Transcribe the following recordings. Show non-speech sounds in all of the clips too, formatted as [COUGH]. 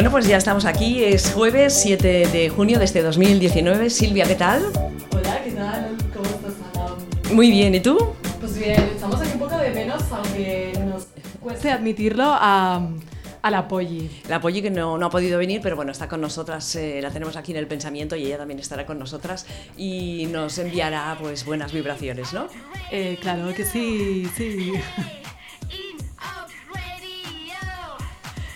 Bueno, pues ya estamos aquí, es jueves 7 de junio de este 2019. Silvia, ¿qué tal? Hola, ¿qué tal? ¿Cómo estás, Ana? Muy bien, ¿y tú? Pues bien, estamos aquí un poco de menos, aunque nos cueste admitirlo, a, a la Polly. La Polly que no, no ha podido venir, pero bueno, está con nosotras, eh, la tenemos aquí en el pensamiento y ella también estará con nosotras y nos enviará pues buenas vibraciones, ¿no? Eh, claro que sí, sí.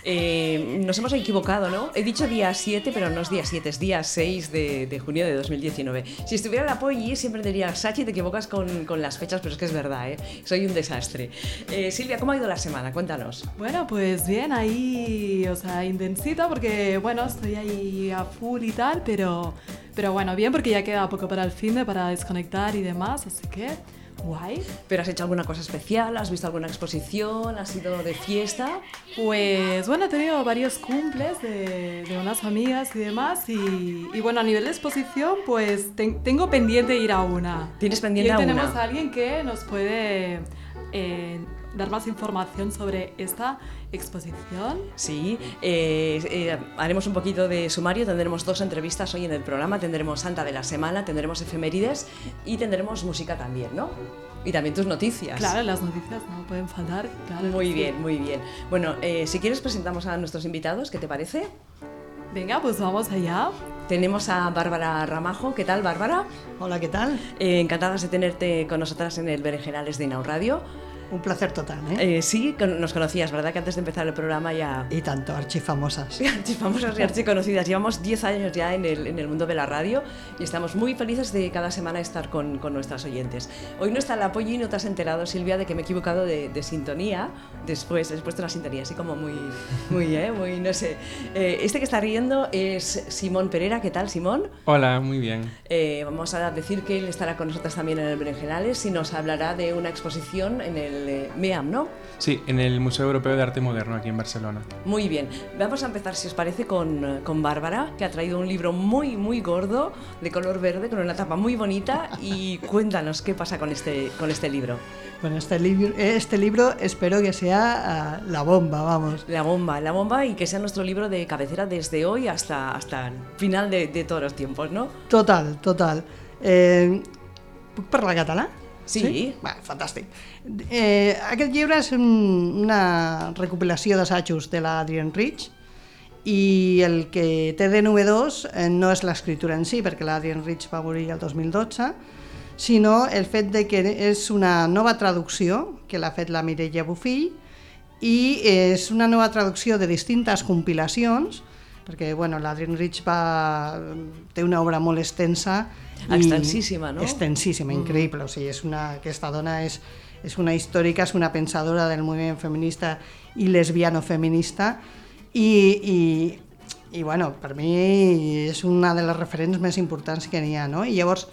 Eh, nos hemos equivocado, ¿no? He dicho día 7, pero no es día 7, es día 6 de, de junio de 2019. Si estuviera la Polly, siempre diría, Sachi, te equivocas con, las fechas, pero es que es verdad, ¿eh? Soy un desastre. Eh, Silvia, ¿cómo ha ido la semana? Cuéntanos. Bueno, pues bien, ahí, o sea, intensito, porque, bueno, estoy ahí a full y tal, pero, pero bueno, bien, porque ya queda poco para el fin de, para desconectar y demás, así que... Guay. ¿Pero has hecho alguna cosa especial? ¿Has visto alguna exposición? ¿Has ido de fiesta? Pues bueno, he tenido varios cumples de, de unas amigas y demás. Y, y, bueno, a nivel de exposición, pues te, tengo pendiente ir a una. ¿Tienes pendiente y a una? tenemos a alguien que nos puede eh, dar más información sobre esta exposición. Sí, eh, eh, haremos un poquito de sumario, tendremos dos entrevistas hoy en el programa, tendremos Santa de la Semana, tendremos efemérides y tendremos música también, ¿no? Y también tus noticias. Claro, las noticias no pueden faltar. Claro muy bien, sí. muy bien. Bueno, eh, si quieres presentamos a nuestros invitados, ¿qué te parece? Venga, pues vamos allá. Tenemos a Bárbara Ramajo. ¿Qué tal, Bárbara? Hola, ¿qué tal? Eh, encantadas de tenerte con nosotras en el Berenjenales de Inau Radio. Un placer total, ¿eh? ¿eh? Sí, nos conocías, ¿verdad? Que antes de empezar el programa ya... Y tanto, archifamosas. [LAUGHS] archifamosas y archiconocidas. Llevamos 10 años ya en el, en el, mundo de la radio y estamos muy felices de cada semana estar con, con nuestras oyentes. Hoy no está el apoyo y no te has enterado, Silvia, de que me he equivocado de, de sintonía después, después de la sintonía, así como muy, muy, ¿eh? Muy, no sé. Eh, este que está riendo es Simón Pereira. ¿Qué tal, Simón? Hola, muy bien. Eh, vamos a decir que él estará con nosotros también en el Berenjenales y nos hablará de una exposición en el el MEAM, ¿no? Sí, en el Museo Europeo de Arte Moderno aquí en Barcelona. Muy bien, vamos a empezar, si os parece, con, con Bárbara, que ha traído un libro muy, muy gordo, de color verde, con una tapa muy bonita, y [LAUGHS] cuéntanos qué pasa con este, con este libro. Bueno, este libro, este libro espero que sea uh, la bomba, vamos. La bomba, la bomba y que sea nuestro libro de cabecera desde hoy hasta, hasta el final de, de todos los tiempos, ¿no? Total, total. Eh, ¿Puc parlar català? Sí. sí? Va, fantàstic. Eh, aquest llibre és un, una recopilació d'assajos de l'Adrian Rich i el que té de novedós eh, no és l'escriptura en si, perquè l'Adrian Rich va morir el 2012, sinó el fet de que és una nova traducció que l'ha fet la Mireia Bufill i és una nova traducció de distintes compilacions perquè bueno, l'Adrian Rich va, té una obra molt extensa extensíssima, no? Extensíssima, mm. increïble. O sigui, és una, aquesta dona és, és una històrica, és una pensadora del moviment feminista i lesbiano-feminista i, i, i bueno, per mi és una de les referents més importants que n'hi ha. No? I llavors,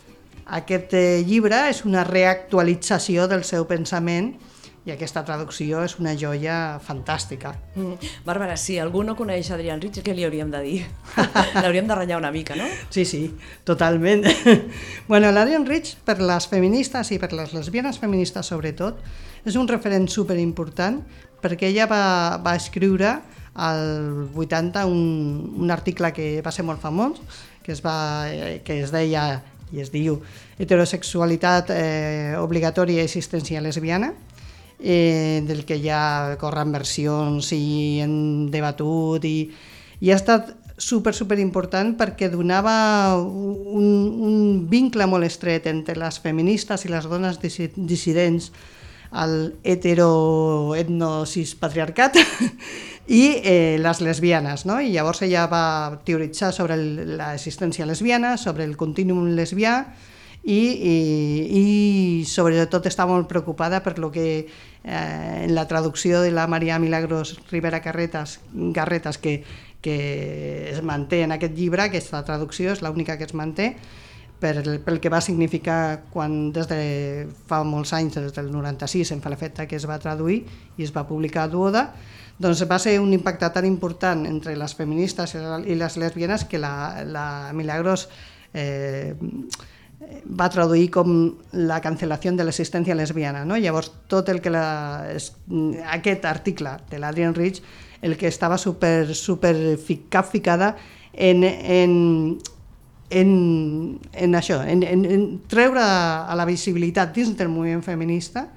aquest llibre és una reactualització del seu pensament i aquesta traducció és una joia fantàstica. Mm. Bàrbara, si algú no coneix Adrián Rich, què li hauríem de dir? [LAUGHS] L'hauríem de ratllar una mica, no? Sí, sí, totalment. [LAUGHS] bueno, l'Adrián Rich, per les feministes i per les lesbianes feministes sobretot, és un referent superimportant perquè ella va, va escriure al 80 un, un article que va ser molt famós, que es, va, que es deia i es diu heterosexualitat eh, obligatòria i assistència lesbiana, eh, del que ja corren versions i han debatut i, i ha estat super, super important perquè donava un, un vincle molt estret entre les feministes i les dones dissidents al hetero etno patriarcat [LAUGHS] i eh, les lesbianes, no? I llavors ella va teoritzar sobre l'existència lesbiana, sobre el contínuum lesbià, i, i, i sobretot està molt preocupada per lo que eh, en la traducció de la Maria Milagros Rivera Carretas, Garretas que, que es manté en aquest llibre, aquesta traducció és l'única que es manté, per, pel que va significar quan des de fa molts anys, des del 96, en fa l'efecte que es va traduir i es va publicar a Duoda, doncs va ser un impacte tan important entre les feministes i les lesbianes que la, la Milagros eh, va traduir com la cancel·lació de l'assistència lesbiana. No? Llavors, tot el que la, es, aquest article de l'Adrian Rich, el que estava super, super capficada en, en, en, en això, en, en, en treure a la visibilitat dins del moviment feminista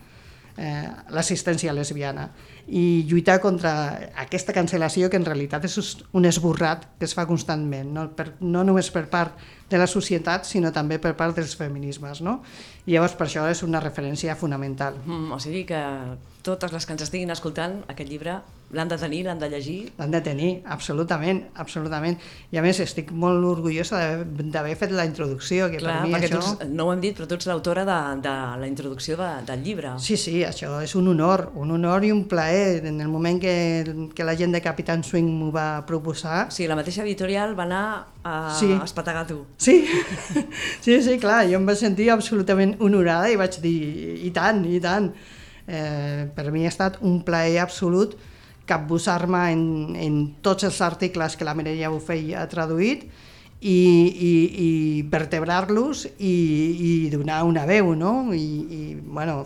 eh, l'assistència lesbiana i lluitar contra aquesta cancel·lació que en realitat és un esborrat que es fa constantment, no, per, no només per part de la societat, sinó també per part dels feminismes. No? I llavors per això és una referència fonamental. Mm, o sigui que totes les que ens estiguin escoltant, aquest llibre l'han de tenir, l'han de llegir? L'han de tenir, absolutament, absolutament. I a més estic molt orgullosa d'haver fet la introducció, que Clar, per mi això... Tu, no ho hem dit, però tu ets l'autora de, de la introducció de, del llibre. Sí, sí, això és un honor, un honor i un plaer. En el moment que, que la gent de Capitán Swing m'ho va proposar... Sí, la mateixa editorial va anar a sí. espetegar tu. Sí, [LAUGHS] sí, sí, clar, jo em vaig sentir absolutament honorada i vaig dir, i tant, i tant. Eh, per mi ha estat un plaer absolut capbussar-me en, en tots els articles que la Mireia Bufell ha traduït i, i, i vertebrar-los i, i donar una veu, no? I, i bueno,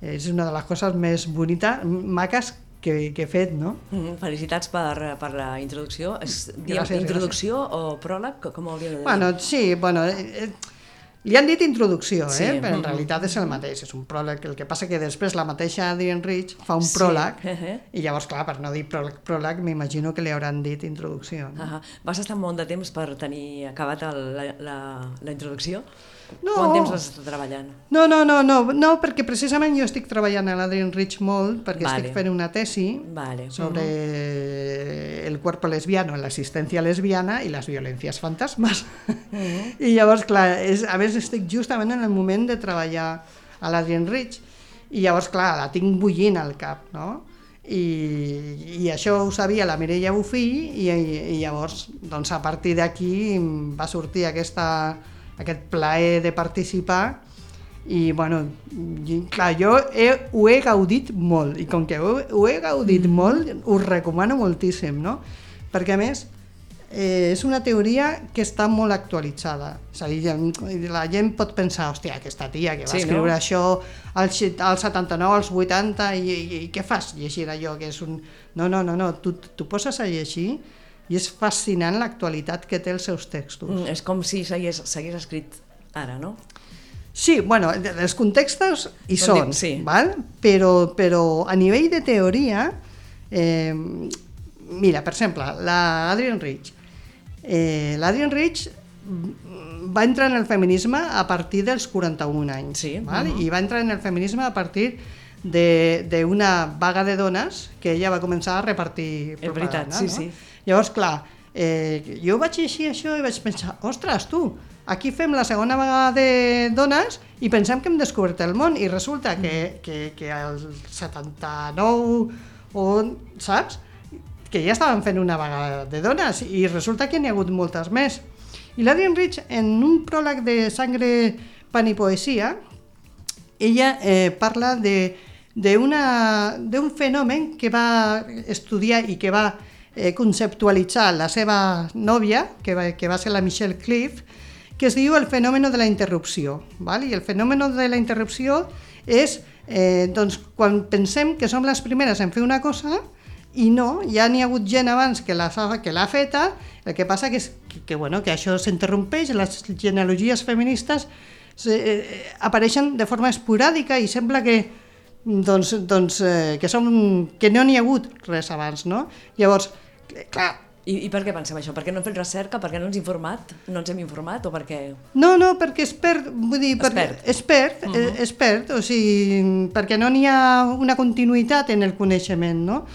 és una de les coses més bonites, maques que, que he fet, no? Mm. Felicitats per, per la introducció. És, diem, gràcies, introducció gràcies. o pròleg? Com ho hauríem de dir? Bueno, sí, bueno, eh, eh, li han dit introducció, Sí, eh? però en realitat és el mateix, és un pròleg. El que passa que després la mateixa Adrian Rich fa un Sí, pròleg, [LAUGHS] eh, i llavors, clar, per no dir pròleg, pròleg m'imagino que li hauran dit introducció. No? Uh Vas estar molt de temps per tenir acabat el, la, la, la introducció? No. Quant temps vas estar treballant? No, no, no, no, no, perquè precisament jo estic treballant a l'Adrian Rich molt, perquè Vale. estic fent una tesi Vale. sobre el cuerpo lesbiano, l'assistència lesbiana i les violències fantasmes. [LAUGHS] I llavors, clar, és, a més estic justament en el moment de treballar a l'Adrian Rich i llavors, clar, la tinc bullint al cap, no? I, i això ho sabia la Mireia Bufí i, i, i llavors, doncs, a partir d'aquí va sortir aquesta, aquest plaer de participar i bueno, i, clar, jo he, ho he gaudit molt i com que ho, ho he gaudit molt us recomano moltíssim, no? Perquè a més eh, és una teoria que està molt actualitzada és a dir, la gent pot pensar hòstia, aquesta tia que va Sí, no? escriure això als, xe- als 79, als 80 i, i, i què fas llegir allò que és un... No, no, no, no. tu, tu poses a llegir i és fascinant l'actualitat que té els seus textos. Mm, és com si s'hagués escrit ara, no? Sí, bueno, els contextos hi Són sí. val? Però, però a nivell de teoria, eh, mira, per exemple, l'Adrian Rich. Eh, L'Adrian Rich va entrar en el feminisme a partir dels 41 anys, Sí, val? mhm. i va entrar en el feminisme a partir de- d'una vaga de dones que ella va començar a repartir És veritat, propaganda, sí, no? sí. Llavors, clar, eh, jo vaig llegir això i vaig pensar, ostres, tu, aquí fem la segona vaga de dones i pensem que hem descobert el món i resulta que, que, que el 79 o, saps? Que ja estaven fent una vaga de dones i resulta que n'hi ha hagut moltes més. I l'Adrian Rich, en un pròleg de Sangre, Pan i Poesia, ella eh, parla de d'un fenomen que va estudiar i que va eh, conceptualitzar la seva nòvia, que va, que va ser la Michelle Cliff, que es diu el fenomen de la interrupció. Val? I el fenomen de la interrupció és eh, doncs, quan pensem que som les primeres en fer una cosa i no, ja n'hi ha hagut gent abans que l'ha feta, el que passa que, és, que, que, bueno, que això s'interrompeix, les genealogies feministes se, eh, apareixen de forma esporàdica i sembla que doncs, doncs, eh, que, som, que no n'hi ha hagut res abans, no? Llavors, eh, clar, I, I per què pensem això? Per què no hem fet recerca? Per què no ens hem informat? No ens hem informat? O perquè... No, no, perquè es perd, vull dir, Es perquè, es perd, uh -huh. es perd, o sigui, perquè no n'hi ha una continuïtat en el coneixement, no?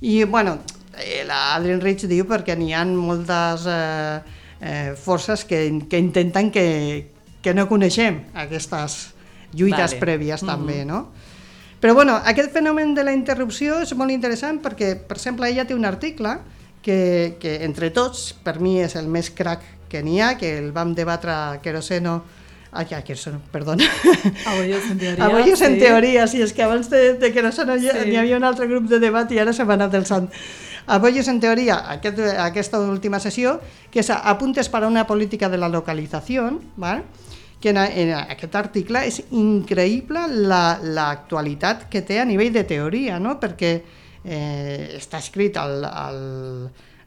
I, bueno, eh, l'Adrian Rich diu perquè n'hi ha moltes eh, eh, forces que, que intenten que, que no coneixem aquestes lluites Vale. prèvies també, no? Però bueno, aquest fenomen de la interrupció és molt interessant perquè, per exemple, ella té un article que, que entre tots, per mi és el més crac que n'hi ha, que el vam debatre a Queroseno, ai, a Queroseno, perdona, Abollos en [LAUGHS] teoria. a Bollos en sí. teoria, sí, és que abans de, de Queroseno Sí. n'hi havia un altre grup de debat i ara se m'ha anat el sant. A Bollos en teoria, aquest, aquesta última sessió, que és Apuntes para una política de la localización, ¿vale? Que en, en aquest article és increïble la- l'actualitat que té a nivell de teoria, no? perquè eh, està escrit al, al,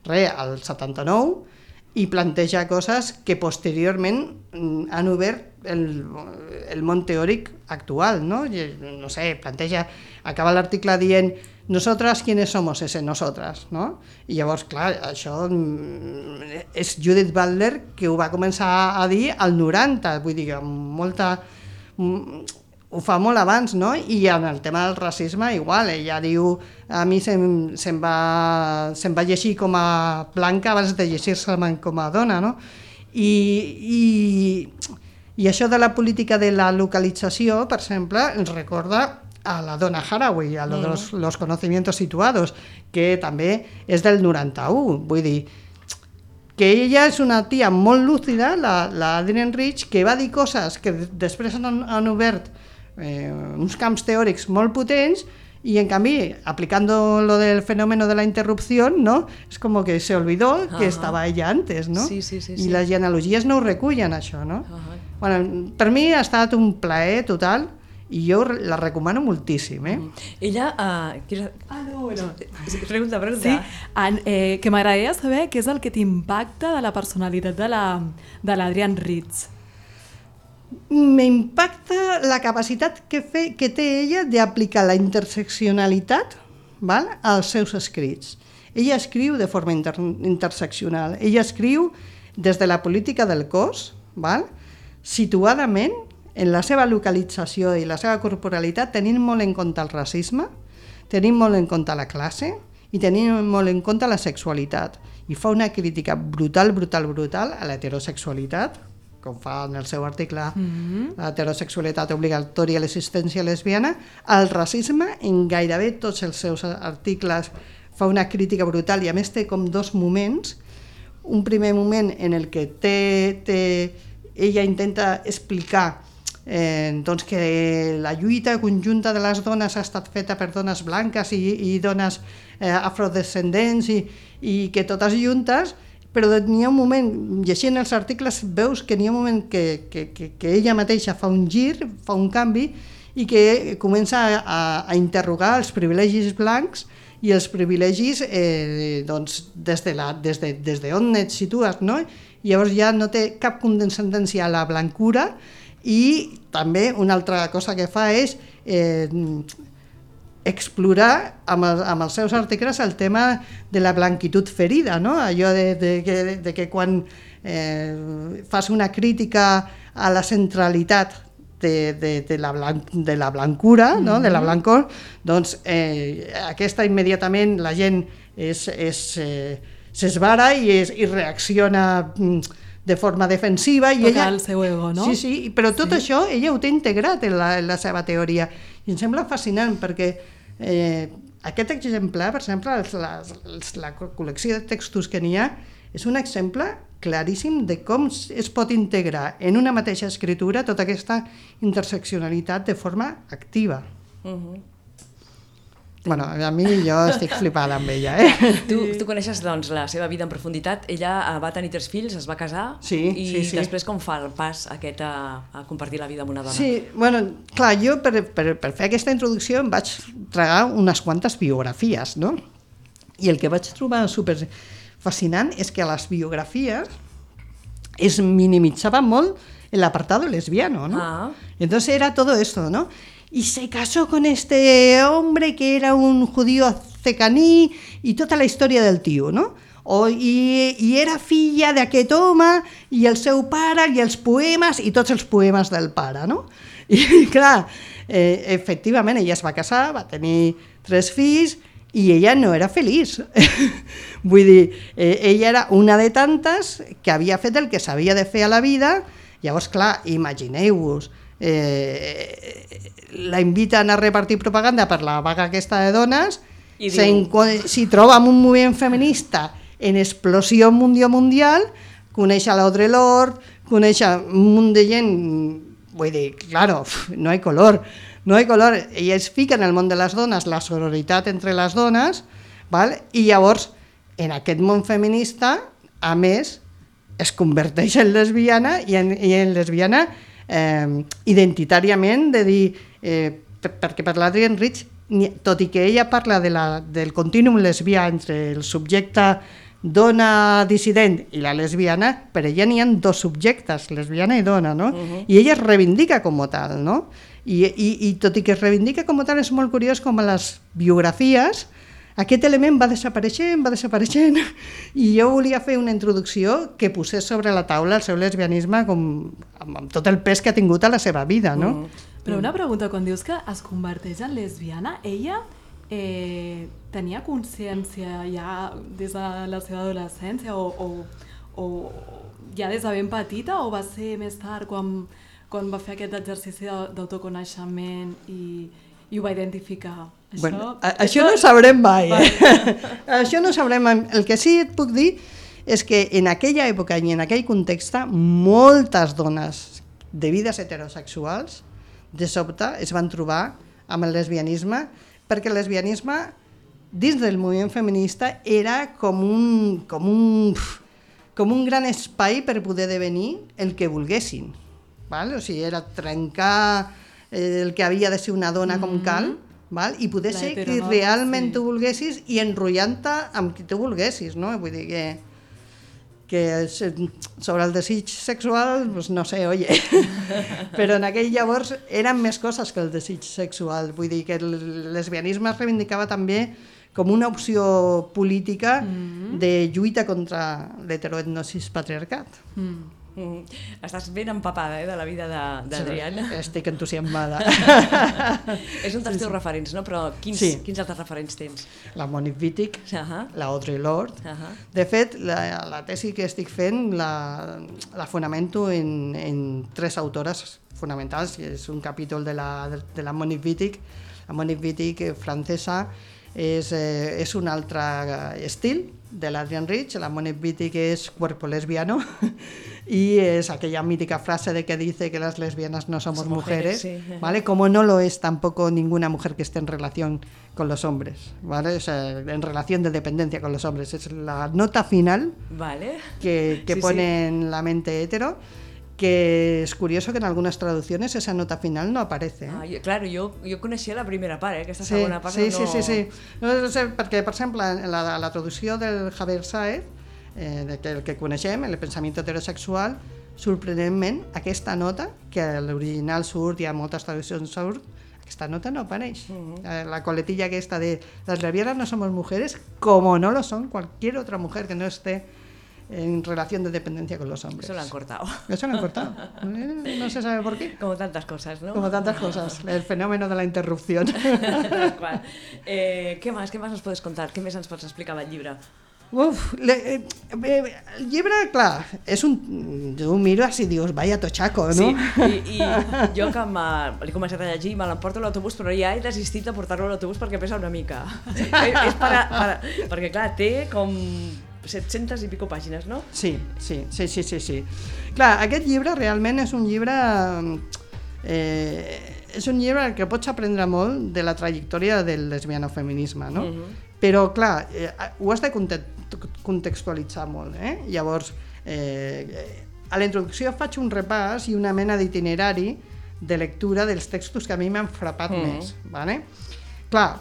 re, al 79 i planteja coses que posteriorment mm, han obert el, el món teòric actual, no? No sé, planteja, acaba l'article dient nosotras quiénes somos ese nosotras, no? I llavors, clar, això mm, és Judith Butler que ho va començar a dir al 90, vull dir, amb molta... mm, ho fa molt abans, no? I en el tema del racisme igual, ella diu, a mi se'm, se'm, va, se'm va llegir com a blanca abans de llegir-se com a dona, no? I, i, i això de la política de la localització, per exemple, ens recorda a la dona Haraway, a lo de los, los conocimientos situados, que també és del 91, vull dir, que ella és una tia molt lúcida, la, la Adrienne Rich, que va dir coses que després han, han obert eh, uns camps teòrics molt potents y en cambio, aplicando lo del fenómeno de la interrupción, ¿no? Es como que se olvidó que Ajá. estaba ella antes, no? Sí, sí, sí, I sí. les genealogies no ho recullen, això, no? Ahà. Bueno, per mi ha estat un plaer total i jo la recomano moltíssim, eh? Ella, uh, ¿quieres... Ah, no, bueno. Pregunta, pregunta. Sí, en, eh, que m'agradaria saber què és el que t'impacta de la personalitat de la- de l'Adrian Ritz. M'impacta la capacitat que, fe, que té ella d'aplicar la interseccionalitat val, als seus escrits. Ella escriu de forma inter, interseccional. Ella escriu des de la política del cos, val, situadament en la seva localització i la seva corporalitat tenint molt en compte el racisme, tenint molt en compte la classe i tenint molt en compte la sexualitat. I fa una crítica brutal, brutal, brutal a l'heterosexualitat, com fa en el seu article mm -hmm. l'heterosexualitat obligatòria a l'existència lesbiana, al racisme en gairebé tots els seus articles fa una crítica brutal i a més té com dos moments un primer moment en el que té, té, ella intenta explicar eh, doncs que la lluita conjunta de les dones ha estat feta per dones blanques i, i dones eh, afrodescendents i, i que totes juntes però n'hi ha un moment, llegint els articles veus que n'hi ha un moment que, que, que, que ella mateixa fa un gir, fa un canvi i que comença a, a, interrogar els privilegis blancs i els privilegis eh, doncs, des, de la, des, de, des de on et situes, no? Llavors ja no té cap condescendència a la blancura i també una altra cosa que fa és eh, explorar amb, el, amb els seus articles el tema de la blanquitud ferida, no? allò de, de, de, de que quan eh, fas una crítica a la centralitat de, de, de, la, blan, de la blancura, mm -hmm. no? de la blancor, doncs eh, aquesta immediatament la gent eh, s'esvara i, és, i reacciona mm, de forma defensiva. I Toca ella, el seu ego, no? Sí, sí, però tot sí. això ella ho té integrat en la, en la seva teoria i em sembla fascinant perquè eh, aquest exemplar, per exemple, els, les, els, la col·lecció de textos que n'hi ha, és un exemple claríssim de com es pot integrar en una mateixa escritura tota aquesta interseccionalitat de forma activa. Uh -huh. Bueno, a mi jo estic flipada amb ella, eh? Tu, tu coneixes doncs, la seva vida en profunditat. Ella eh, va tenir tres fills, es va casar Sí, i sí, sí. després com fa el pas aquest a, a compartir la vida amb una dona? Sí, bueno, clar, jo per, per, per fer aquesta introducció em vaig tragar unes quantes biografies, no? I el que vaig trobar super fascinant és que a les biografies es minimitzava molt el apartado lesbiano, ¿no? Ah. Entonces era todo esto, ¿no? Y se casó con este hombre que era un judío cecaní y toda la història del tio, no? O, i, I era filla d'aquest home i el seu pare i els poemes i tots els poemes del pare, no? [LAUGHS] I clar, eh, efectivament ella es va casar, va tenir tres fills i ella no era feliç. [LAUGHS] Vull dir, eh, ella era una de tantes que havia fet el que s'havia de fer a la vida, llavors, clar, imagineu-vos, eh, la inviten a repartir propaganda per la vaga aquesta de dones, I s'hi troba amb un moviment feminista en explosió mundial mundial, coneix a l'Audre Lorde, coneix un munt de gent, vull dir, claro, [LAUGHS] no hay color, no hay color, ella es fica en el món de les dones, la sororitat entre les dones, val? i llavors, en aquest món feminista, a més, es converteix en lesbiana i en, i en lesbiana eh, identitàriament, de dir, eh, per, perquè per l'Adrian Rich, tot i que ella parla de la, del contínuum lesbià entre el subjecte dona dissident i la lesbiana, per ella n'hi ha dos subjectes, lesbiana i dona, no? I ella es reivindica com a tal, no? I, i, I tot i que es reivindica com a tal, és molt curiós com a les biografies aquest element va desapareixent, va desapareixent, i jo volia fer una introducció que posés sobre la taula el seu lesbianisme com, amb, amb tot el pes que ha tingut a la seva vida, no? Però una pregunta, quan dius que es converteix en lesbiana, ella eh, tenia consciència ja des de la seva adolescència o, o, o ja des de ben petita o va ser més tard quan, quan va fer aquest exercici d'autoconeixement i, i ho va identificar? Això, Bueno, a, això no sabrem mai. Eh? [LAUGHS] això no sabrem mai. El que sí et puc dir és que en aquella època i en aquell context moltes dones de vides heterosexuals de sobte es van trobar amb el lesbianisme perquè el lesbianisme dins del moviment feminista era com un, com un, com un gran espai per poder devenir el que volguessin. Val? O sigui, era trencar eh, el que havia de ser una dona com cal val? i poder ser qui heteronorma, realment sí. tu volguessis i enrotllant-te amb qui tu volguessis, no? Vull dir que que eh, sobre el desig sexual, pues no sé, oye, [LAUGHS] però en aquell llavors eren més coses que el desig sexual, vull dir que el lesbianisme es reivindicava també com una opció política de lluita contra l'heteroetnosis patriarcat. Mm. Mm. Estàs ben empapada eh, de la vida de- d'Adriana. Estic entusiasmada. [LAUGHS] És un dels teus referents, no? Però quins, Sí. quins altres referents tens? la Monique Wittig, Ahà. la Audre Lorde, Ahà. De fet, la, la tesi que estic fent la, la fonamento en, en tres autores fonamentals, que és un capítol de la, de la Monique Wittig. La Monique Wittig, eh, francesa, és, eh, és un altre eh, estil de l'Adrian Rich, la Monique Wittig és cuerpo lesbiano [LAUGHS] y es aquella mítica frase de que dice que las lesbianas no somos mujeres, mujeres, sí. [LAUGHS] ¿vale? Como no lo es tampoco ninguna mujer que esté en relación con los hombres, ¿vale? O sea, en relación de dependencia con los hombres. Es la nota final Vale. que, que Sí, pone sí. en la mente hetero, que es curioso que en algunas traducciones esa nota final no aparece. ¿eh? Ah, jo, claro, jo, jo coneixia la primera part, eh? aquesta Sí, segona part sí, no... sí, sí, sí. No, no sé, perquè, per exemple, la, la traducció del Javier Saez, eh, de que, el que coneixem, el pensament heterosexual, sorprenentment, aquesta nota, que a l'original surt i a moltes traduccions surt, aquesta nota no apareix. Eh, La coletilla aquesta de las lesbianas no somos mujeres, como no lo son cualquier otra mujer que no esté en relación de dependencia con los hombres. Eso lo han cortado. [LAUGHS] Eso lo han cortado. Eh, No se sabe por qué. Como tantas cosas, ¿no? Como tantas cosas. El fenómeno de la interrupción. [LAUGHS] Eh, què més? Què més ens pots contar? Què més ens pots explicar del llibre? Uf, le, eh, eh, el llibre, clar, és un... Tu mires i dius, vaya tochaco, no? Sí, i, i jo que l'he començat a llegir, me l'emporto a l'autobús, però ja he desistit de portar-lo a l'autobús perquè pesa una mica. és, és per, a, per, a, perquè, clar, té com 700 i pico pàgines, no? Sí, sí, sí, sí, sí, sí. Clar, aquest llibre realment és un llibre... Eh, és un llibre que pots aprendre molt de la trajectòria del lesbianofeminisme, no? Mhm. Però, clar, eh, ho has de conte- contextualitzar molt, eh? Llavors, eh, a la introducció faig un repàs i una mena d'itinerari de lectura dels textos que a mi m'han frapat Mhm. més, ¿vale? Clar,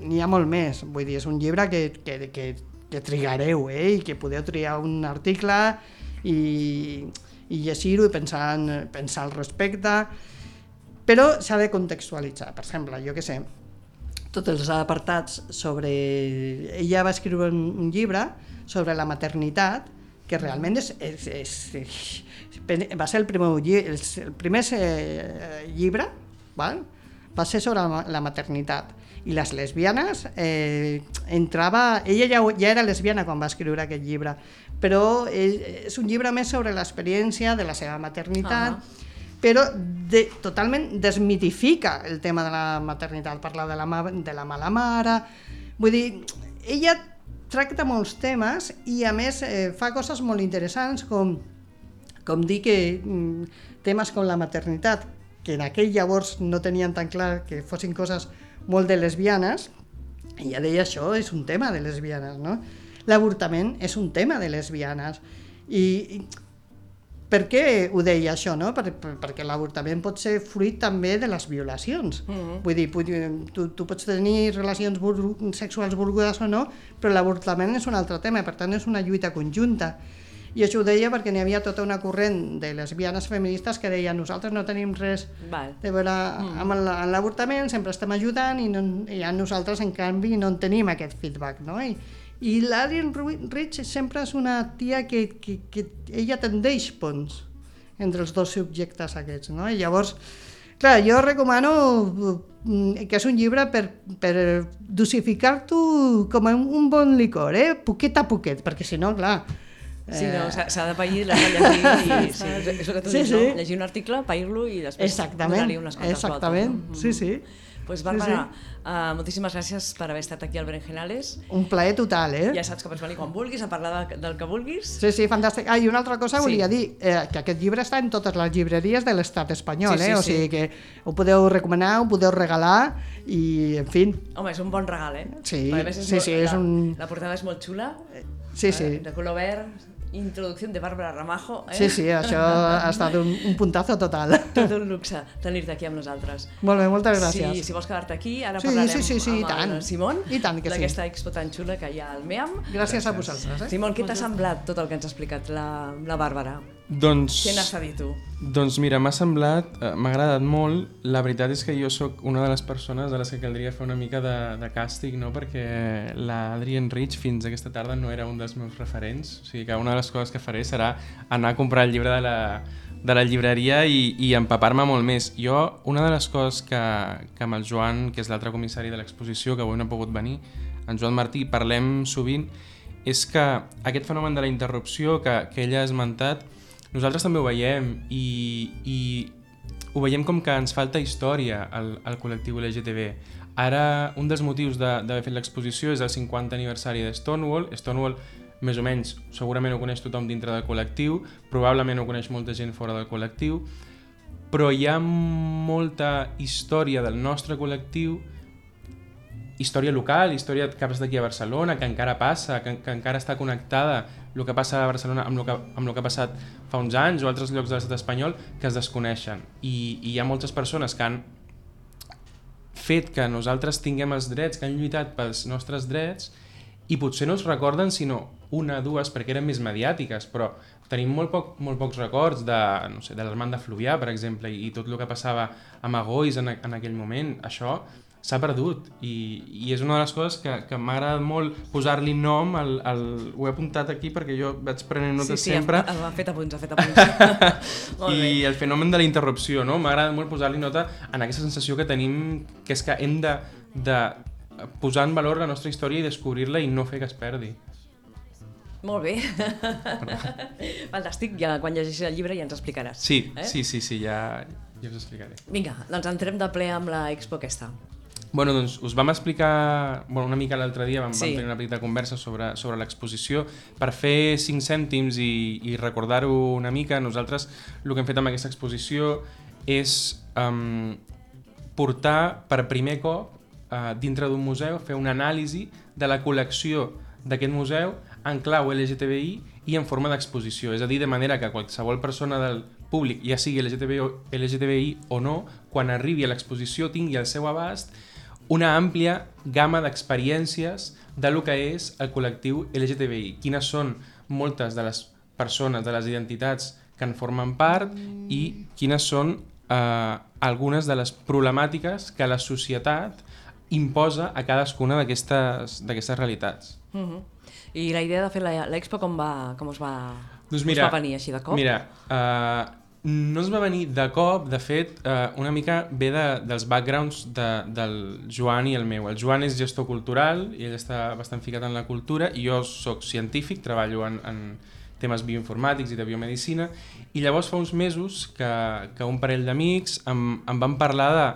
n'hi ha molt més, vull dir, és un llibre que, que, que, que trigareu, eh? I que podeu triar un article i, i llegir-ho i pensar, en, pensar al respecte, però s'ha de contextualitzar. Per exemple, jo que sé, tots els apartats sobre... Ella va escriure un, llibre sobre la maternitat que realment és, és, és, va ser el primer, el, primer eh, llibre val? va ser sobre la maternitat i les lesbianes eh, entrava, ella ja, ja era lesbiana quan va escriure aquest llibre però és, és un llibre més sobre l'experiència de la seva maternitat Ahà. però de, totalment desmitifica el tema de la maternitat, parla de la, ma- de la mala mare, vull dir, ella tracta molts temes i a més eh, fa coses molt interessants com, com dir que mm, temes com la maternitat, que en aquell llavors no tenien tan clar que fossin coses molt de lesbianes, ella deia això és un tema de lesbianes, no? L'avortament és un tema de lesbianes i, i per què ho deia això, no? Per, per, perquè l'avortament pot ser fruit també de les violacions. Mm -hmm. Vull dir, tu, tu pots tenir relacions sexuals volgudes o no, però l'avortament és un altre tema, per tant és una lluita conjunta. I això ho deia perquè n'hi havia tota una corrent de lesbianes feministes que deien nosaltres no tenim res Val. de veure el- amb l'avortament, sempre estem ajudant i, no, i a nosaltres, en canvi, no en tenim aquest feedback, no? I, i l'Adrian Rich sempre és una tia que, que, que ella tendeix ponts entre els dos subjectes aquests, no? I llavors, clar, jo recomano mm, que és un llibre per, per dosificar-t'ho com un, un bon licor, eh? Poquet a poquet, perquè si no, clar... Sí, eh, no, s'ha s'ha de pair, l'has de llegir i [LAUGHS] sí, és, és el que tu Sí, dius, sí. no? Llegir un article, pair-lo i després Exactament, donar-li unes quantes exactament, voltes. sí, sí. Pues Bàrbara, uh, moltíssimes gràcies per haver estat aquí al Berenjenales. Un plaer total, eh? Ja saps que pots venir quan vulguis a parlar de, del que vulguis. Sí, sí, fantàstic. Ah, i una altra cosa Sí. volia dir, eh, que aquest llibre està en totes les llibreries de l'estat espanyol, Sí, sí, eh? O sí. sigui que ho podeu recomanar, ho podeu regalar i, en fi, Home, és un bon regal, eh? Sí, és sí, molt, sí, és la, un- La portada és molt xula. sí, sí. Eh, de color verd, introducció de Bàrbara Ramajo. Eh? Sí, sí, això ha estat un, un puntazo total. [LAUGHS] Tot un luxe tenir-te aquí amb nosaltres. Molt bé, moltes gràcies. Sí, si vols quedar-te aquí, ara Sí, parlarem sí, sí, sí, amb tant. el Simon que sí. d'aquesta expo tan xula que hi ha al MEAM. Gràcies a vosaltres, eh? Simon, què t'ha semblat tot el que ens ha explicat la, la Bàrbara? Doncs... Què n'has a dir tu? Doncs mira, m'ha semblat, eh, m'ha agradat molt. La veritat és que jo sóc una de les persones a les que caldria fer una mica de, de càstig, no? perquè l'Adrian Rich fins aquesta tarda no era un dels meus referents. O sigui que una de les coses que faré serà anar a comprar el llibre de la, de la llibreria i, i empapar-me molt més. Jo, una de les coses que, que amb el Joan, que és l'altre comissari de l'exposició, que avui no ha pogut venir, en Joan Martí, parlem sovint, és que aquest fenomen de la interrupció que, que ella ha esmentat, nosaltres també ho veiem i, i ho veiem com que ens falta història al, al col·lectiu LGTB. Ara, un dels motius de- d'haver fet l'exposició és el 50 aniversari de Stonewall. Stonewall, més o menys, segurament ho coneix tothom dintre del col·lectiu, probablement ho coneix molta gent fora del col·lectiu, però hi ha molta història del nostre col·lectiu història local, història que passa d'aquí a Barcelona, que encara passa, que, que encara està connectada el que passa a Barcelona amb el que, amb el que ha passat fa uns anys o altres llocs de l'estat espanyol que es desconeixen. I, I hi ha moltes persones que han fet que nosaltres tinguem els drets, que han lluitat pels nostres drets i potser no els recorden sinó una, dues, perquè eren més mediàtiques, però tenim molt, poc, molt pocs records de, no sé, de l'Armand de Fluvià, per exemple, i, i tot el que passava a Magois en, en aquell moment. Això s'ha perdut i, i és una de les coses que, que m'ha agradat molt posar-li nom al, al... ho he apuntat aquí perquè jo vaig prenent notes sí, sí, sempre Ha, ha fet apunts, ha fet apunts. [LAUGHS] Molt bé. i el fenomen de la interrupció, no? M'ha agradat molt posar-li nota en aquesta sensació que tenim, que és que hem de, de posar en valor la nostra història i descobrir-la i no fer que es perdi. Molt bé. [LAUGHS] Fantàstic, ja quan llegeixis el llibre ja ens explicaràs. Sí, eh? sí, sí, sí, ja, ja us explicaré. Vinga, doncs entrem de ple amb la expo aquesta. Bueno, doncs us vam explicar bueno, una mica l'altre dia, vam, Sí. vam tenir una petita conversa sobre, sobre l'exposició per fer 5 cèntims i, i recordar-ho una mica. Nosaltres el que hem fet amb aquesta exposició és um, portar per primer cop uh, dintre d'un museu, fer una anàlisi de la col·lecció d'aquest museu en clau LGTBI i en forma d'exposició. És a dir, de manera que qualsevol persona del públic, ja sigui LGTBI o, LGTBI o no, quan arribi a l'exposició tingui al seu abast una àmplia gamma d'experiències de lo que és el col·lectiu LGTBI. Quines són moltes de les persones, de les identitats que en formen part i quines són eh, algunes de les problemàtiques que la societat imposa a cadascuna d'aquestes realitats. Uh -huh. I la idea de fer la- l'expo com, va, com us va, Doncs us mira, va venir així de cop? Mira, uh, no es va venir de cop, de fet, uh, una mica ve de, dels backgrounds de, del Joan i el meu. El Joan és gestor cultural i ell està bastant ficat en la cultura i jo sóc científic, treballo en, en temes bioinformàtics i de biomedicina i llavors fa uns mesos que, que un parell d'amics em, em van parlar de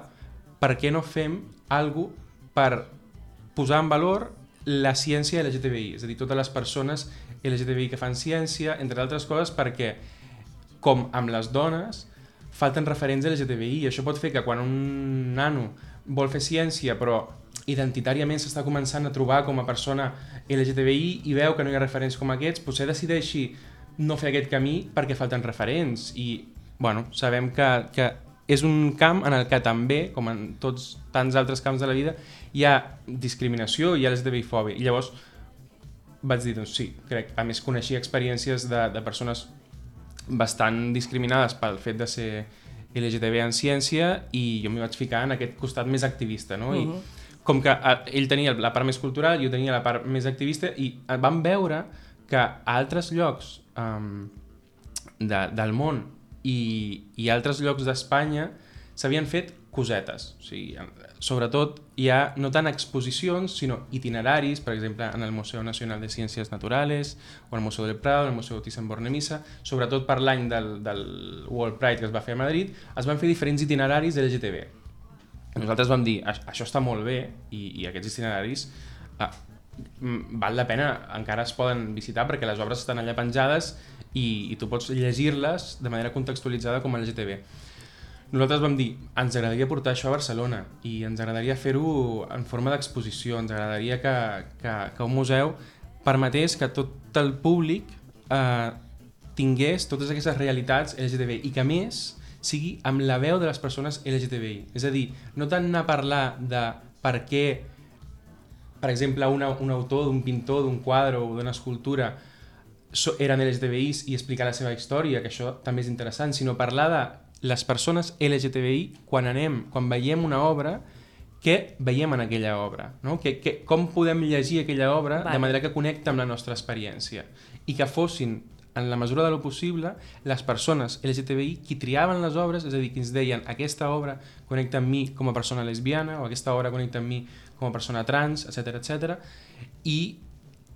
per què no fem alguna per posar en valor la ciència LGTBI, és a dir, totes les persones LGTBI que fan ciència, entre altres coses, perquè, com amb les dones, falten referents LGTBI, i això pot fer que quan un nano vol fer ciència, però identitàriament s'està començant a trobar com a persona LGTBI i veu que no hi ha referents com aquests, potser decideixi no fer aquest camí perquè falten referents i, bueno, sabem que, que és un camp en el que també, com en tots tants altres camps de la vida, hi ha discriminació, hi ha l'SDBI-fòbia. I llavors vaig dir, doncs sí, crec, a més coneixia experiències de, de persones bastant discriminades pel fet de ser LGTB en ciència i jo m'hi vaig ficar en aquest costat més activista, no? Uh -huh. I com que eh, ell tenia la part més cultural, jo tenia la part més activista i vam veure que a altres llocs um, de, del món i, i altres llocs d'Espanya s'havien fet cosetes. O sigui, sobretot hi ha no tant exposicions, sinó itineraris, per exemple, en el Museu Nacional de Ciències Naturales, o el Museu del Prado, el Museu Thyssen-Bornemisza, sobretot per l'any del, del World Pride que es va fer a Madrid, es van fer diferents itineraris de l'LGTB. Nosaltres vam dir, això està molt bé, i, i aquests itineraris eh, val la pena, encara es poden visitar perquè les obres estan allà penjades i, i tu pots llegir-les de manera contextualitzada com a LGTB. Nosaltres vam dir, ens agradaria portar això a Barcelona i ens agradaria fer-ho en forma d'exposició, ens agradaria que, que, que un museu permetés que tot el públic eh, tingués totes aquestes realitats LGTBI i que més sigui amb la veu de les persones LGTBI. És a dir, no tant anar a parlar de per què, per exemple, una, un autor d'un pintor, d'un quadre o d'una escultura eren LGTBIs i explicar la seva història, que això també és interessant, sinó parlar de les persones LGTBI quan anem, quan veiem una obra, què veiem en aquella obra, no? que, que, com podem llegir aquella obra vale. de manera que connecta amb la nostra experiència i que fossin en la mesura de lo possible, les persones LGTBI qui triaven les obres, és a dir, qui ens deien aquesta obra connecta amb mi com a persona lesbiana o aquesta obra connecta amb mi com a persona trans, etc etc. i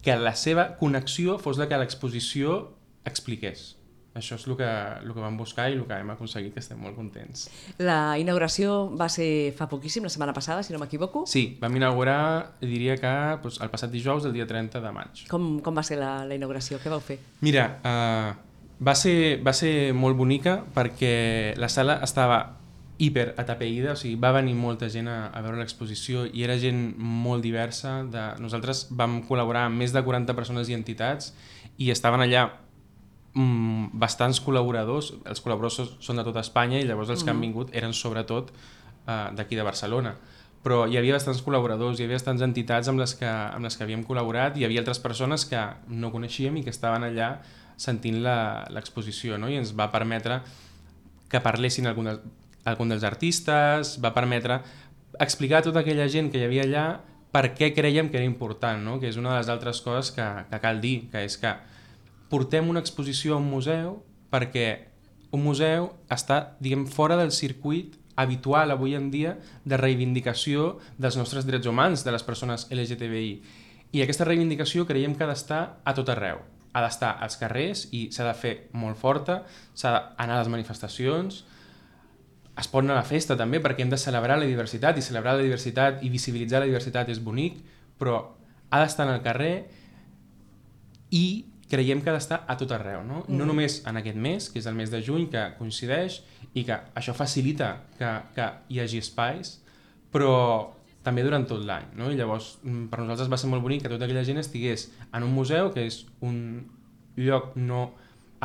que la seva connexió fos la que l'exposició expliqués. Això és el que, el que vam buscar i el que hem aconseguit, que estem molt contents. La inauguració va ser fa poquíssim, la setmana passada, si no m'equivoco? Sí, vam inaugurar, diria que doncs, el passat dijous, el dia 30 de maig. Com, com va ser la, la inauguració? Què vau fer? Mira, uh, va, ser, va ser molt bonica perquè la sala estava hiper atapeïda, o sigui, va venir molta gent a, a veure l'exposició i era gent molt diversa. De... Nosaltres vam col·laborar amb més de 40 persones i entitats i estaven allà mm, bastants col·laboradors, els col·laboradors són de tota Espanya i llavors els mm. que han mm. vingut eren sobretot uh, d'aquí de Barcelona però hi havia bastants col·laboradors, hi havia bastants entitats amb les, que, amb les que havíem col·laborat i hi havia altres persones que no coneixíem i que estaven allà sentint l'exposició no? i ens va permetre que parlessin algunes, algun dels artistes, va permetre explicar a tota aquella gent que hi havia allà per què creiem que era important, no? que és una de les altres coses que, que cal dir, que és que portem una exposició a un museu perquè un museu està, diguem, fora del circuit habitual avui en dia de reivindicació dels nostres drets humans, de les persones LGTBI. I aquesta reivindicació creiem que ha d'estar a tot arreu. Ha d'estar als carrers i s'ha de fer molt forta, s'ha d'anar a les manifestacions, es pot anar a la festa també perquè hem de celebrar la diversitat i celebrar la diversitat i visibilitzar la diversitat és bonic, però ha d'estar en el carrer i creiem que ha d'estar a tot arreu, no? Mm. no només en aquest mes, que és el mes de juny, que coincideix i que això facilita que, que hi hagi espais, però també durant tot l'any. No? I llavors, mm, per nosaltres va ser molt bonic que tota aquella gent estigués en un museu, que és un lloc no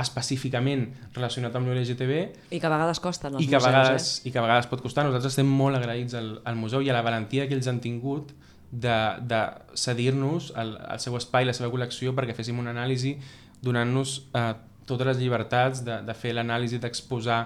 específicament relacionat amb l'LGTB i que a vegades costa i que, museus, vegades, eh? i que a vegades pot costar nosaltres estem molt agraïts al, al museu i a la valentia que ells han tingut de, de cedir-nos el, el seu espai, la seva col·lecció perquè féssim una anàlisi donant-nos eh, totes les llibertats de, de fer l'anàlisi d'exposar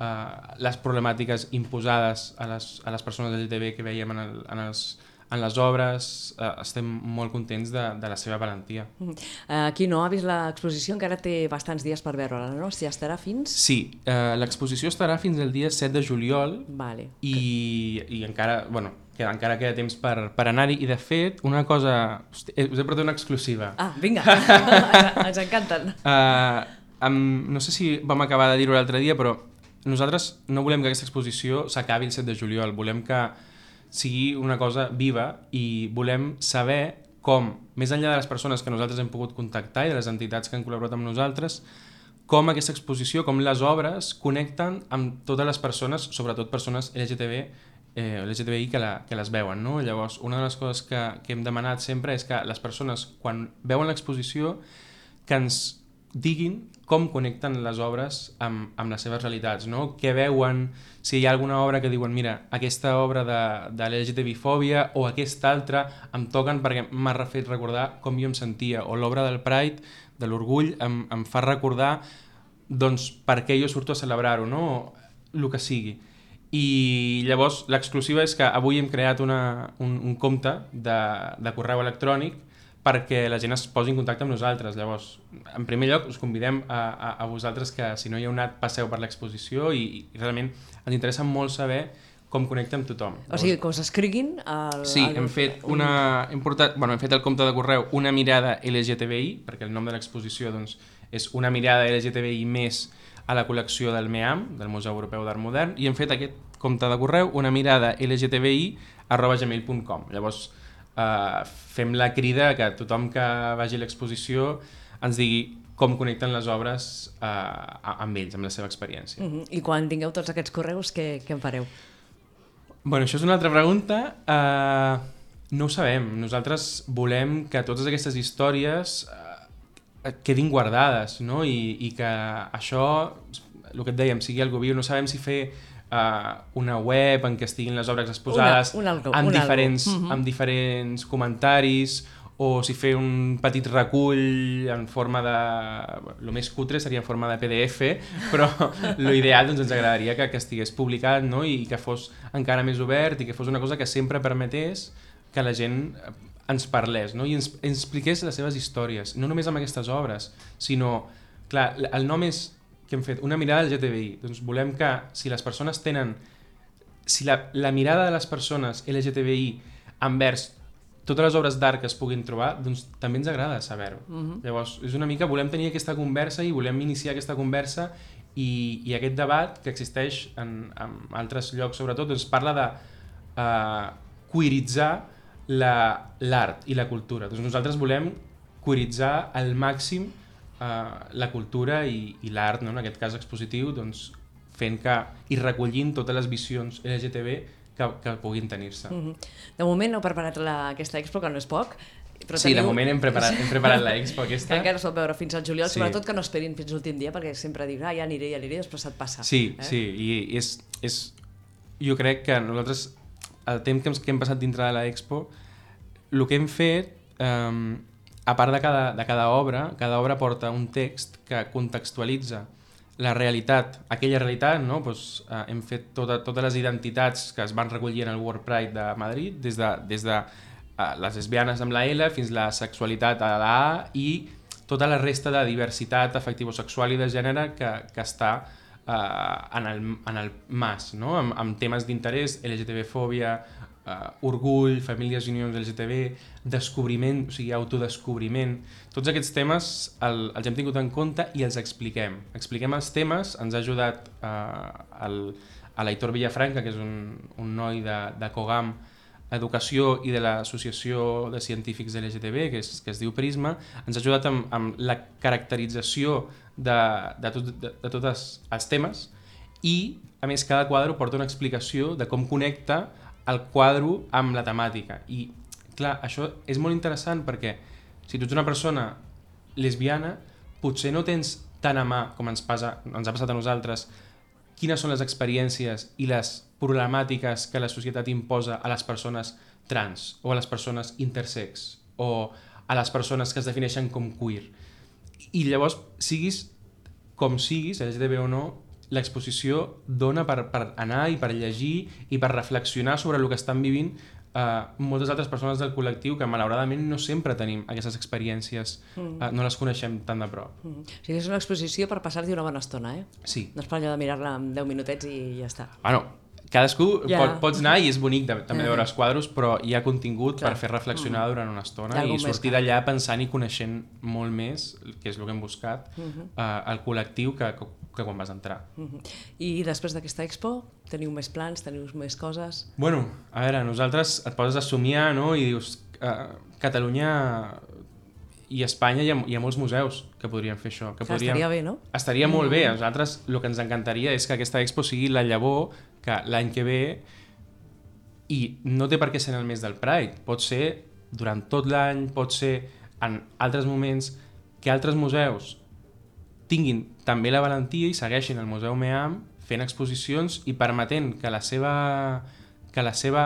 eh, les problemàtiques imposades a les, a les persones LGTB que veiem en, el, en els en les obres eh, estem molt contents de, de la seva valentia. Mm. Qui no ha vist l'exposició encara té bastants dies per veure-la, no? Si estarà fins... Sí, eh, l'exposició estarà fins el dia 7 de juliol vale. i, i encara, bueno, que encara queda temps per, per anar-hi i de fet una cosa, hosti, us he portat una exclusiva ah, vinga, [LAUGHS] [LAUGHS] ens encanten uh, um, no sé si vam acabar de dir-ho l'altre dia però nosaltres no volem que aquesta exposició s'acabi el 7 de juliol volem que sigui una cosa viva i volem saber com, més enllà de les persones que nosaltres hem pogut contactar i de les entitats que han col·laborat amb nosaltres, com aquesta exposició, com les obres connecten amb totes les persones, sobretot persones LGTB eh, LGTBI que, la, que les veuen. No? Llavors, una de les coses que, que hem demanat sempre és que les persones, quan veuen l'exposició, que ens diguin com connecten les obres amb, amb les seves realitats, no? Què veuen, si hi ha alguna obra que diuen mira, aquesta obra de, de l'LGTB-fòbia o aquesta altra em toquen perquè m'ha fet recordar com jo em sentia, o l'obra del Pride, de l'orgull, em, em fa recordar doncs per què jo surto a celebrar-ho, no? El que sigui. I llavors l'exclusiva és que avui hem creat una, un, un compte de, de correu electrònic perquè la gent es posi en contacte amb nosaltres. Llavors, en primer lloc, us convidem a, a, a vosaltres que, si no hi heu anat, passeu per l'exposició i, i realment ens interessa molt saber com connecta amb tothom. O sigui, que us escriguin... Al, Sí, al, hem fet, una, hem, portat, bueno, hem fet el compte de correu una mirada LGTBI, perquè el nom de l'exposició doncs, és una mirada LGTBI més a la col·lecció del MEAM, del Museu Europeu d'Art Modern, i hem fet aquest compte de correu una mirada LGTBI arroba gmail.com. Llavors, eh, fem la crida que tothom que vagi a l'exposició ens digui com connecten les obres eh, amb ells, amb la seva experiència. Mhm. I quan tingueu tots aquests correus, què, què en fareu? Bueno, això és una altra pregunta. Uh, no ho sabem. Nosaltres volem que totes aquestes històries uh, quedin guardades, no? I, I que això, el que et dèiem, sigui algo viu. No sabem si fer uh, una web en què estiguin les obres exposades Una- un algo, amb, un algo. diferents, Mhm. amb diferents comentaris o si fer un petit recull en forma de... El més cutre seria en forma de PDF, [LAUGHS] però l'ideal doncs, ens agradaria que, que estigués publicat no? i que fos encara més obert i que fos una cosa que sempre permetés que la gent eh, ens parlés no? i ens, ens expliqués les seves històries, no només amb aquestes obres, sinó, clar, el nom és que hem fet una mirada al GTBI, doncs volem que si les persones tenen si la, la mirada de les persones LGTBI envers totes les obres d'art que es puguin trobar, doncs també ens agrada saber-ho. Mhm. Llavors, és una mica, volem tenir aquesta conversa i volem iniciar aquesta conversa i, i aquest debat que existeix en, en altres llocs, sobretot, doncs parla de uh, queeritzar la- l'art i la cultura. Doncs nosaltres volem queeritzar al màxim uh, la cultura i, i l'art, no? en aquest cas expositiu, doncs fent que, i recollint totes les visions LGTB que, que puguin tenir-se. Mhm. De moment heu preparat la, aquesta expo, que no és poc, però Sí, de teniu- moment hem preparat, hem preparat la expo [LAUGHS] que aquesta. encara es pot veure fins al juliol, Sí. sobretot que no esperin fins l'últim dia, perquè sempre dius, ah, ja aniré, ja aniré, després se't passa. Sí, eh? sí, i, i és, és... Jo crec que nosaltres, el temps que hem, que hem passat dintre de l'expo, el que hem fet, um, a part de cada, de cada obra, cada obra porta un text que contextualitza la realitat, aquella realitat, no? pues, uh, hem fet tota, totes les identitats que es van recollir en el World Pride de Madrid, des de, des de uh, les lesbianes amb la L fins la sexualitat a la A i tota la resta de diversitat afectivo-sexual i de gènere que, que està uh, en, el, en el MAS, no? amb, amb temes d'interès, LGTB-fòbia, uh, orgull, famílies i unions LGTB, descobriment, o sigui, autodescobriment. Tots aquests temes el, els hem tingut en compte i els expliquem. Expliquem els temes, ens ha ajudat uh, el, a l'Aitor Villafranca, que és un, un noi de, de Cogam, Educació i de l'Associació de Científics LGTB, que es, que es diu Prisma, ens ha ajudat amb, amb la caracterització de, de, tot, de, de tots els temes i, a més, cada quadre porta una explicació de com connecta el quadre amb la temàtica. I, clar, això és molt interessant perquè si tu ets una persona lesbiana, potser no tens tan a mà, com ens, passa, ens ha passat a nosaltres, quines són les experiències i les problemàtiques que la societat imposa a les persones trans o a les persones intersex o a les persones que es defineixen com queer. I llavors, siguis com siguis, LGTB o no, l'exposició dona per, per anar i per llegir i per reflexionar sobre el que estan vivint uh, moltes altres persones del col·lectiu que malauradament no sempre tenim aquestes experiències, uh, no les coneixem tan de prop. Mhm. O sigui, és una exposició per passar-hi una bona estona, eh? Sí. No és per allò de mirar-la en 10 minutets i ja està. Bueno, cadascú Ja. pot, pots anar i és bonic de, també Ja. veure els quadros, però hi ha contingut Clar. per fer reflexionar durant una estona i sortir que- d'allà pensant i coneixent molt més, que és el que hem buscat, eh, el col·lectiu que, que quan vas entrar. Mhm. I després d'aquesta expo, teniu més plans, teniu més coses... Bueno, a veure, nosaltres et poses a somiar no? i dius, uh, Catalunya i Espanya hi ha, hi ha molts museus que podrien fer això. Que Clar, podrien... estaria bé, no? Estaria molt bé. A nosaltres el que ens encantaria és que aquesta expo sigui la llavor que l'any que ve i no té per què ser en el mes del Pride. Pot ser durant tot l'any, pot ser en altres moments que altres museus tinguin també la valentia i segueixin el Museu MEAM fent exposicions i permetent que la seva, que la seva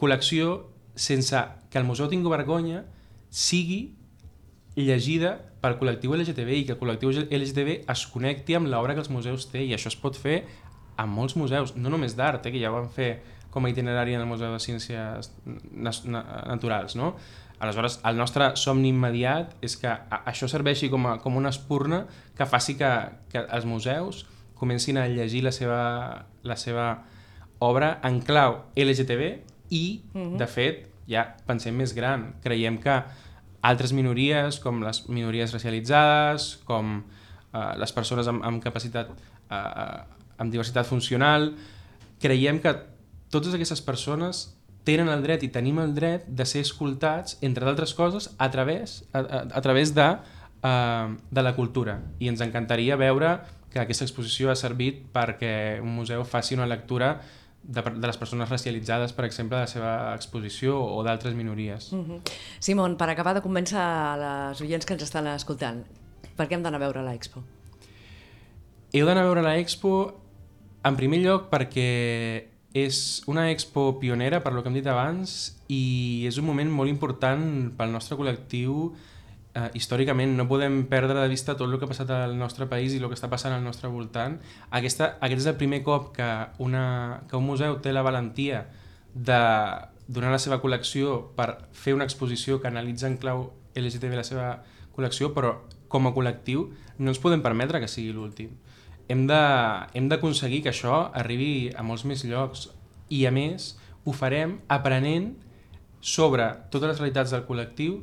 col·lecció, sense que el museu tingui vergonya, sigui llegida pel col·lectiu LGTB i que el col·lectiu LGTB es connecti amb l'obra que els museus té i això es pot fer en molts museus, no només d'art, eh, que ja ho van fer com a itinerari en el Museu de Ciències Naturals. No? Aleshores, el nostre somni immediat és que això serveixi com, a, com una espurna que faci que, que els museus comencin a llegir la seva, la seva obra en clau LGTB i, uh -huh. de fet, ja pensem més gran. Creiem que altres minories, com les minories racialitzades, com eh, les persones amb, amb capacitat, eh, amb diversitat funcional, creiem que totes aquestes persones tenen el dret i tenim el dret de ser escoltats, entre d'altres coses, a través, a, a, a través de, uh, de la cultura. I ens encantaria veure que aquesta exposició ha servit perquè un museu faci una lectura de, de les persones racialitzades, per exemple, de la seva exposició o d'altres minories. Mm -hmm. Simon, per acabar de convèncer les oients que ens estan escoltant, per què hem d'anar a veure l'expo? Heu d'anar a veure l'expo en primer lloc perquè és una expo pionera, per lo que hem dit abans, i és un moment molt important pel nostre col·lectiu eh, històricament. No podem perdre de vista tot el que ha passat al nostre país i el que està passant al nostre voltant. Aquesta, aquest és el primer cop que, una, que un museu té la valentia de donar la seva col·lecció per fer una exposició que analitza en clau LGTB la seva col·lecció, però com a col·lectiu no ens podem permetre que sigui l'últim hem d'aconseguir que això arribi a molts més llocs i a més ho farem aprenent sobre totes les realitats del col·lectiu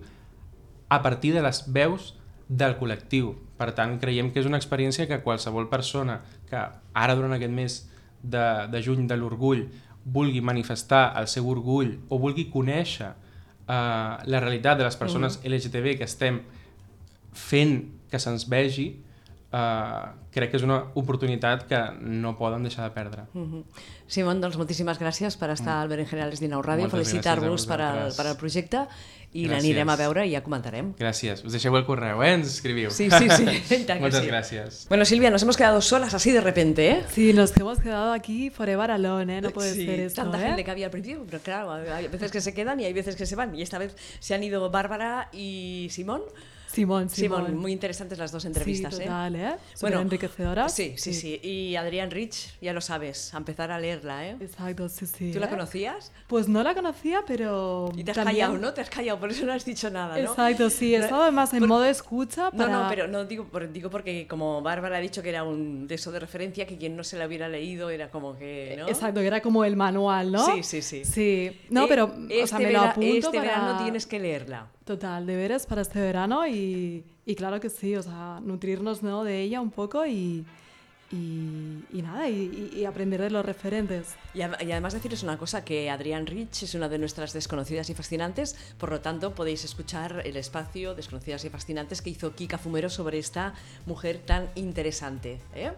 a partir de les veus del col·lectiu. Per tant, creiem que és una experiència que qualsevol persona que ara durant aquest mes de, de juny de l'orgull vulgui manifestar el seu orgull o vulgui conèixer eh, la realitat de les persones mm. LGTB que estem fent que se'ns vegi, Uh, crec que és una oportunitat que no poden deixar de perdre. Uh -huh. Simon, doncs moltíssimes gràcies per estar mm. al Berenjenales d'Inau Ràdio, felicitar-vos per, al, per al projecte i l'anirem a veure i ja comentarem. Gràcies. Us deixeu el correu, eh? Ens escriviu. Sí, sí, sí. [LAUGHS] Muchas sí. gracias. Bueno, Silvia, nos hemos quedado solas así de repente, ¿eh? Sí, nos hemos quedado aquí forever alone, ¿eh? No puede sí, ser esto, tanta ¿eh? gente que había al principio, pero claro, hay veces que se quedan y hay veces que se van. Y esta vez se han ido Bárbara y Simón. Simón, Simón. Simón, muy interesantes las dos entrevistas. Sí, total, ¿eh? ¿eh? bueno, enriquecedoras. Sí, sí, sí, Y Adrián Rich, ya lo sabes, a empezar a leerla, ¿eh? Exacto, sí, sí. ¿Tú la ¿eh? conocías? Pues no la conocía, pero. Y te has también... callado, ¿no? Te has callado, por eso no has dicho nada, ¿no? Exacto, sí. He estado más en por... modo escucha. Para... No, no, pero no digo, digo porque como Bárbara ha dicho que era un de eso de referencia, que quien no se la hubiera leído era como que. ¿no? Exacto, que era como el manual, ¿no? Sí, sí, sí. Sí. No, eh, pero. Este, o sea, me vera, lo apunto este para... verano tienes que leerla. Total, deberes para este verano y, y, claro que sí, o sea, nutrirnos ¿no? de ella un poco y, y, y nada, y, y, aprender de los referentes. Y, además deciros una cosa, que Adrián Rich es una de nuestras desconocidas y fascinantes, por lo tanto podéis escuchar el espacio Desconocidas y Fascinantes que hizo Kika Fumero sobre esta mujer tan interesante. ¿eh?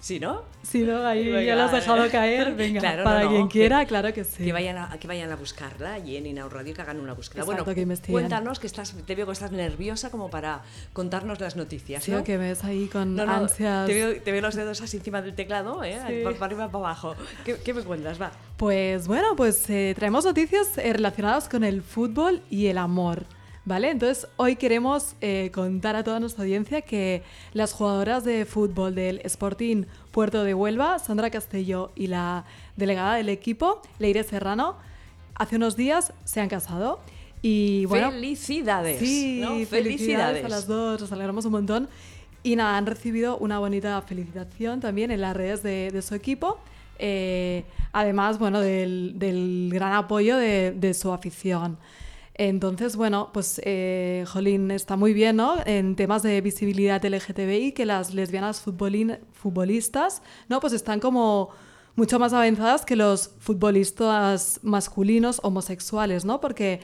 Sí, ¿no? Sí, ¿no? Ahí Venga, ya lo has dejado caer. [LAUGHS] Venga, claro, para no, no, quien quiera, claro que sí. Que vayan, a, que vayan a buscarla y en Inau Radio que hagan una búsqueda. Exacto, bueno, que cuéntanos que estás, te veo que estás nerviosa como para contarnos las noticias, sí, ¿no? que ves ahí con ansias. Te veo, te veo, los dedos así encima del teclado, ¿eh? Sí. Para, arriba para abajo. ¿Qué, ¿Qué, me cuentas? Va. Pues bueno, pues eh, traemos noticias eh, relacionadas con el fútbol y el amor. ¿Vale? Entonces hoy queremos eh, contar a toda nuestra audiencia que las jugadoras de fútbol del Sporting Puerto de Huelva, Sandra Castelló y la delegada del equipo, Leire Serrano, hace unos días se han casado. Y bueno, felicidades. Sí, ¿no? felicidades. felicidades a las dos, nos alegramos un montón. Y nada, han recibido una bonita felicitación también en las redes de, de su equipo. Eh, además, bueno, del, del gran apoyo de, de su afición. Entonces, bueno, pues eh, Jolín está muy bien, ¿no? En temas de visibilidad LGTBI, que las lesbianas futbolistas, ¿no? Pues están como mucho más avanzadas que los futbolistas masculinos homosexuales, ¿no? Porque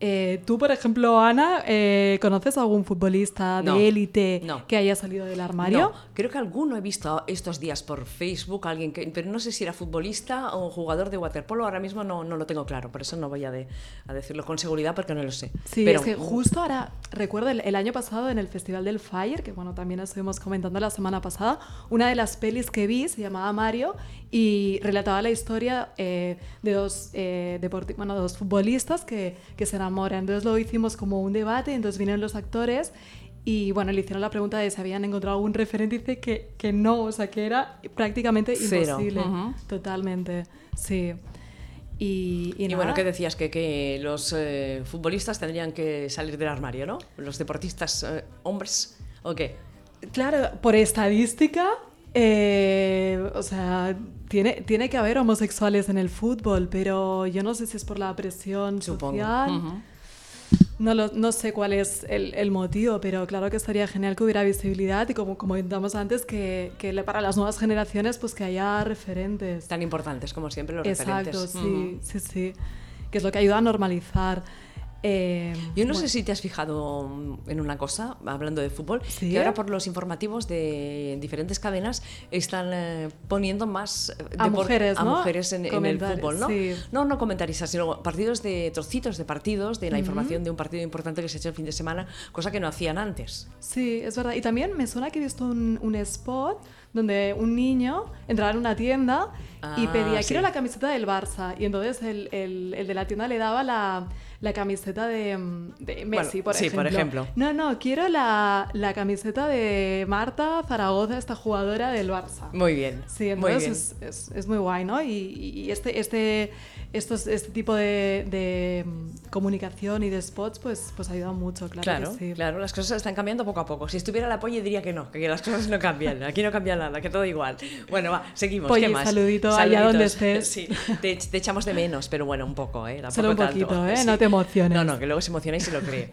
Eh, Tú, por ejemplo, Ana, eh, ¿conoces a algún futbolista No, de élite no. que haya salido del armario? No, creo que alguno he visto estos días por Facebook, alguien que, pero no sé si era futbolista o jugador de waterpolo, ahora mismo no, no lo tengo claro, por eso no voy a, de- a decirlo con seguridad porque no lo sé. Sí, pero, es que justo ahora, recuerdo el, el año pasado en el Festival del Fire, que bueno, también estuvimos comentando la semana pasada, una de las pelis que vi se llamaba Mario y relataba la historia eh, de dos, eh, bueno, dos futbolistas que, que se enamoran. Entonces lo hicimos como un debate, entonces vinieron los actores y bueno, le hicieron la pregunta de si habían encontrado algún referente y dice que, que no, o sea, que era prácticamente Cero, imposible. ujú. Totalmente, sí. Y, y Y, bueno, ¿qué decías? Que, que los eh, futbolistas tendrían que salir del armario, ¿no? Los deportistas eh, hombres, ¿o qué? Claro, por estadística, eh, o sea, tiene, tiene que haber homosexuales en el fútbol, pero yo no sé si es por la presión Supongo. social. Ujú. No, lo- no sé cuál es el, el motivo, pero claro que estaría genial que hubiera visibilidad y como comentamos antes, que, que para las nuevas generaciones pues que haya referentes. Tan importantes como siempre los Exacto, referentes. sí, Ujú. sí, sí. Que es lo que ayuda a normalizar. Eh, Yo no bueno, sé si te has fijado mm, en una cosa, hablando de fútbol, Sí. que ahora por los informativos de diferentes cadenas están eh, poniendo más eh, A mujeres, a ¿no? mujeres en, en el fútbol, ¿no? sí. No, no comentaristas, sino partidos de trocitos de partidos, de la información de un partido importante que se ha hecho el fin de semana, cosa que no hacían antes. Sí, es verdad. Y también me suena que he visto un, un spot donde un niño entraba en una tienda y Ah, pedía, sí. quiero la camiseta del Barça. Y entonces el, el- el de la tienda le daba la, la camiseta de, mm, de Messi, Bueno, por sí, ejemplo. por ejemplo. No, no, quiero la, la camiseta de Marta Zaragoza, esta jugadora del Barça. Muy bien. Sí, muy entonces bien. es, es, es muy guay, ¿no? Y, y este, este, estos, este tipo de, de, mm, comunicación y de spots, pues, pues ayuda mucho, claro. Claro, que sí. claro, las cosas están cambiando poco a poco. Si estuviera la Polly diría que no, que las cosas no cambian. Aquí no cambia nada, que todo igual. Bueno, va, seguimos. Polly, ¿Qué más? saludito allá donde estés. Sí, te, te echamos de menos, pero bueno, un poco, ¿eh? Tampoco Solo un tanto. poquito, ¿eh? No te emociones. No, no, que luego se emociona y se lo cree.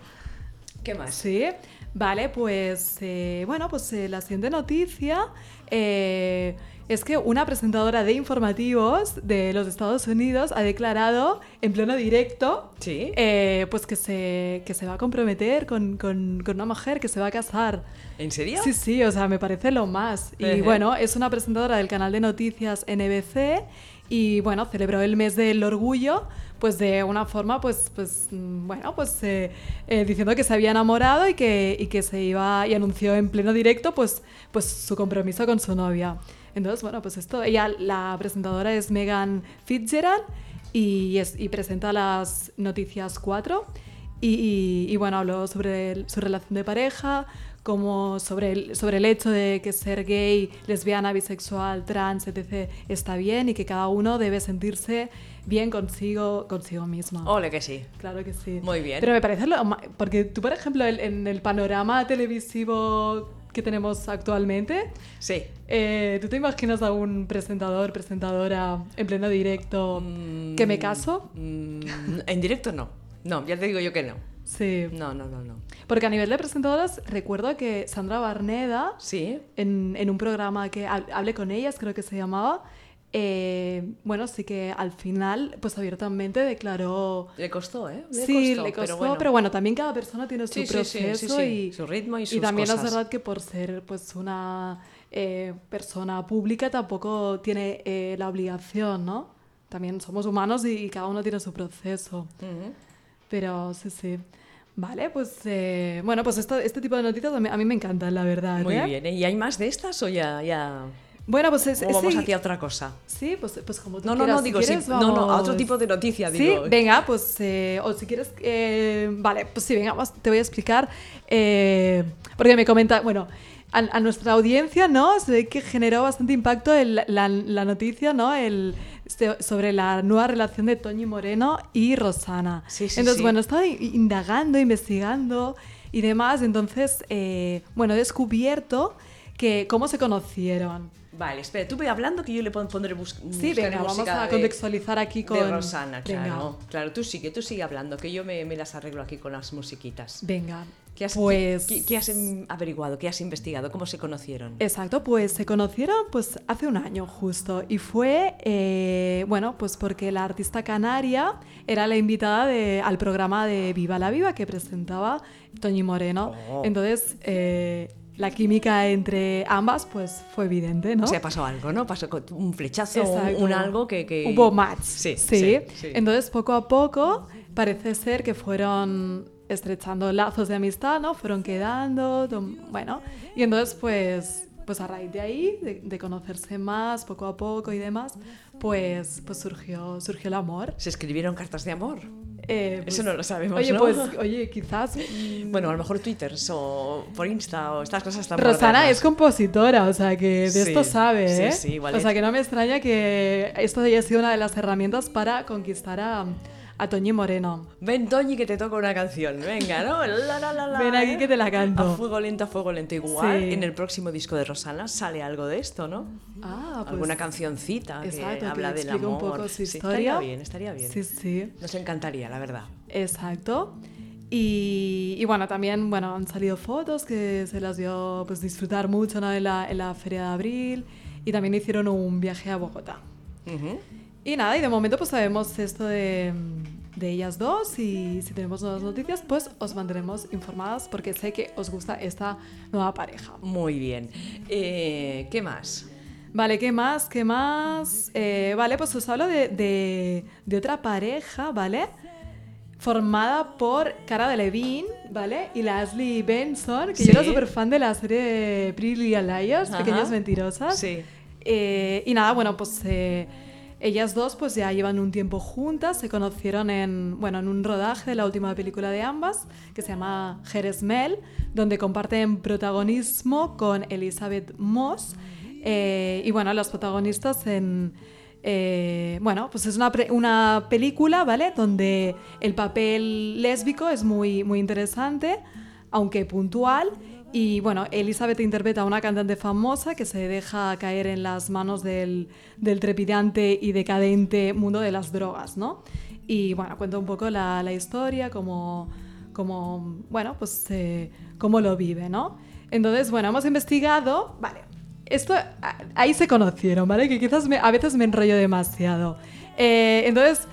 ¿Qué más? Sí, vale, pues eh, bueno, pues eh, la siguiente noticia eh, es que una presentadora de informativos de los Estados Unidos ha declarado en pleno directo Sí. eh, pues que se, que se va a comprometer con, con- con una mujer, que se va a casar. ¿En serio? Sí, sí, o sea, me parece lo más. Y bueno, es una presentadora del canal de noticias NBC y bueno, celebró el mes del orgullo pues de una forma pues pues mm, bueno pues eh, eh, diciendo que se había enamorado y que, y que se iba y anunció en pleno directo pues pues su compromiso con su novia entonces bueno pues esto ella la presentadora es Megan Fitzgerald y, es, y presenta las noticias 4 y, y- y, bueno, habló sobre el- su relación de pareja, como sobre el, sobre el hecho de que ser gay, lesbiana, bisexual, trans, etc. está bien y que cada uno debe sentirse bien consigo, consigo mismo. Ole que sí. Claro que sí. Muy bien. Pero me parece lo porque tú, por ejemplo, el- en el panorama televisivo que tenemos actualmente, Sí. eh, ¿tú te imaginas a un presentador, presentadora en pleno directo que me caso? Mm, en directo no. No, ya te digo yo que no. Sí. No, no, no, no. Porque a nivel de presentadoras, recuerdo que Sandra Barneda, Sí. en, en un programa que ha- hablé con ellas, creo que se llamaba, eh, bueno, sí que al final, pues abiertamente declaró... Le costó, ¿eh? Le sí, costó, le costó, pero pero bueno. también cada persona tiene su Sí, proceso sí, sí. y Su ritmo y sus también cosas. es verdad que por ser pues una eh, persona pública tampoco tiene eh, la obligación, ¿no? También somos humanos y, cada uno tiene su proceso. Pero sí, sí. Vale, pues bueno, pues esto, este tipo de noticias a mí, a mí me encantan, la verdad. Muy bien. ¿Y hay más de estas o ya, ya... Bueno, pues es, o vamos sí, hacia otra cosa? Sí, pues, pues como tú No, no, quieras. no, Si digo, sí, quieres, no, no, a otro vamos. tipo de noticia, Sí, digo. venga, pues, eh, o si quieres, eh, vale, pues sí, venga, vamos, te voy a explicar, eh, porque me comenta, bueno, a, a nuestra audiencia, ¿no? Se ve que generó bastante impacto el- la, la noticia, ¿no? El, sobre la nueva relación de Toñi Moreno y Rosana. Sí, sí, Entonces, sí. bueno, estaba i- indagando, investigando y demás, entonces, eh, bueno, he descubierto que cómo se conocieron. Vale, espera, tú ve hablando que yo le pon- pondré bus Sí, venga, vamos a de- contextualizar aquí con... De Rosana, Venga. claro. Claro, tú sigue, tú sigue hablando, que yo me, me las arreglo aquí con las musiquitas. Venga. ¿Qué has, Pues- qué- qué has averiguado? ¿Qué has investigado? ¿Cómo se conocieron? Exacto, pues se conocieron pues hace un año justo y fue, eh, bueno, pues porque la artista canaria era la invitada de- al programa de Viva la Viva que presentaba Toñi Moreno. Oh. Entonces, eh, la química entre ambas pues fue evidente, ¿no? O sea, pasó algo, ¿no? Pasó un flechazo, un, Exacto. un algo que, que- Hubo match. Sí, Sí, sí, sí. Entonces, poco a poco, parece ser que fueron estrechando lazos de amistad, ¿no? Fueron quedando, bueno. Y entonces, pues, pues a raíz de ahí, de, de conocerse más, poco a poco y demás, pues, pues surgió, surgió el amor. ¿Se escribieron cartas de amor? Eh, Eso pues- no lo sabemos, Oye, ¿no? pues, oye, quizás... mm, Bueno, a lo mejor Twitter o por Insta o estas cosas tan Rosana es compositora, o sea que de Sí, esto sabe, sí, ¿eh? sí, igual o sea que no me extraña que esto haya sido una de las herramientas para conquistar a, a Toñi Moreno. Ven, Toñi, que te toca una canción. Venga, ¿no? La, la, la, Ven aquí ¿eh? que te la canto. A fuego lento, a fuego lento. Igual Sí. en el próximo disco de Rosana sale algo de esto, ¿no? Ah, pues, Alguna cancioncita Exacto, que habla que del amor. un poco su Sí, historia. estaría bien, estaría bien. Sí, sí, Nos encantaría, la verdad. exacto. Y, y bueno, también bueno, han salido fotos que se las dio pues, disfrutar mucho ¿no? en, la, en la Feria de Abril y también hicieron un viaje a Bogotá. Ujú. Y nada, y de momento pues sabemos esto de, de ellas dos y si tenemos nuevas noticias pues os mantendremos informadas porque sé que os gusta esta nueva pareja. Muy bien. Eh, ¿Qué más? Vale, ¿qué más? ¿Qué más? Eh, vale, pues os hablo de, de- de otra pareja, ¿vale? Formada por Cara Delevingne, ¿vale? Y Leslie Benson, que Sí. yo era súper fan de la serie Pretty Little Liars, Ajá. Pequeñas Mentirosas. Sí. Eh, y nada, bueno, pues ellas dos pues ya llevan un tiempo juntas, se conocieron en, bueno, en un rodaje de la última película de ambas, que se llama Jerezmel, donde comparten protagonismo con Elizabeth Moss. Eh, y bueno, las protagonistas en... eh, bueno, pues es una, una película, ¿vale? Donde el papel lésbico es muy, muy interesante, aunque puntual. Y bueno, Elizabeth interpreta a una cantante famosa que se deja caer en las manos del, del trepidante y decadente mundo de las drogas, ¿no? Y bueno, cuenta un poco la, la historia, cómo, cómo, bueno, pues eh, cómo lo vive, ¿no? Entonces, bueno, hemos investigado, vale, esto, ahí se conocieron, ¿vale? Que quizás me- a veces me enrollo demasiado. Eh, entonces,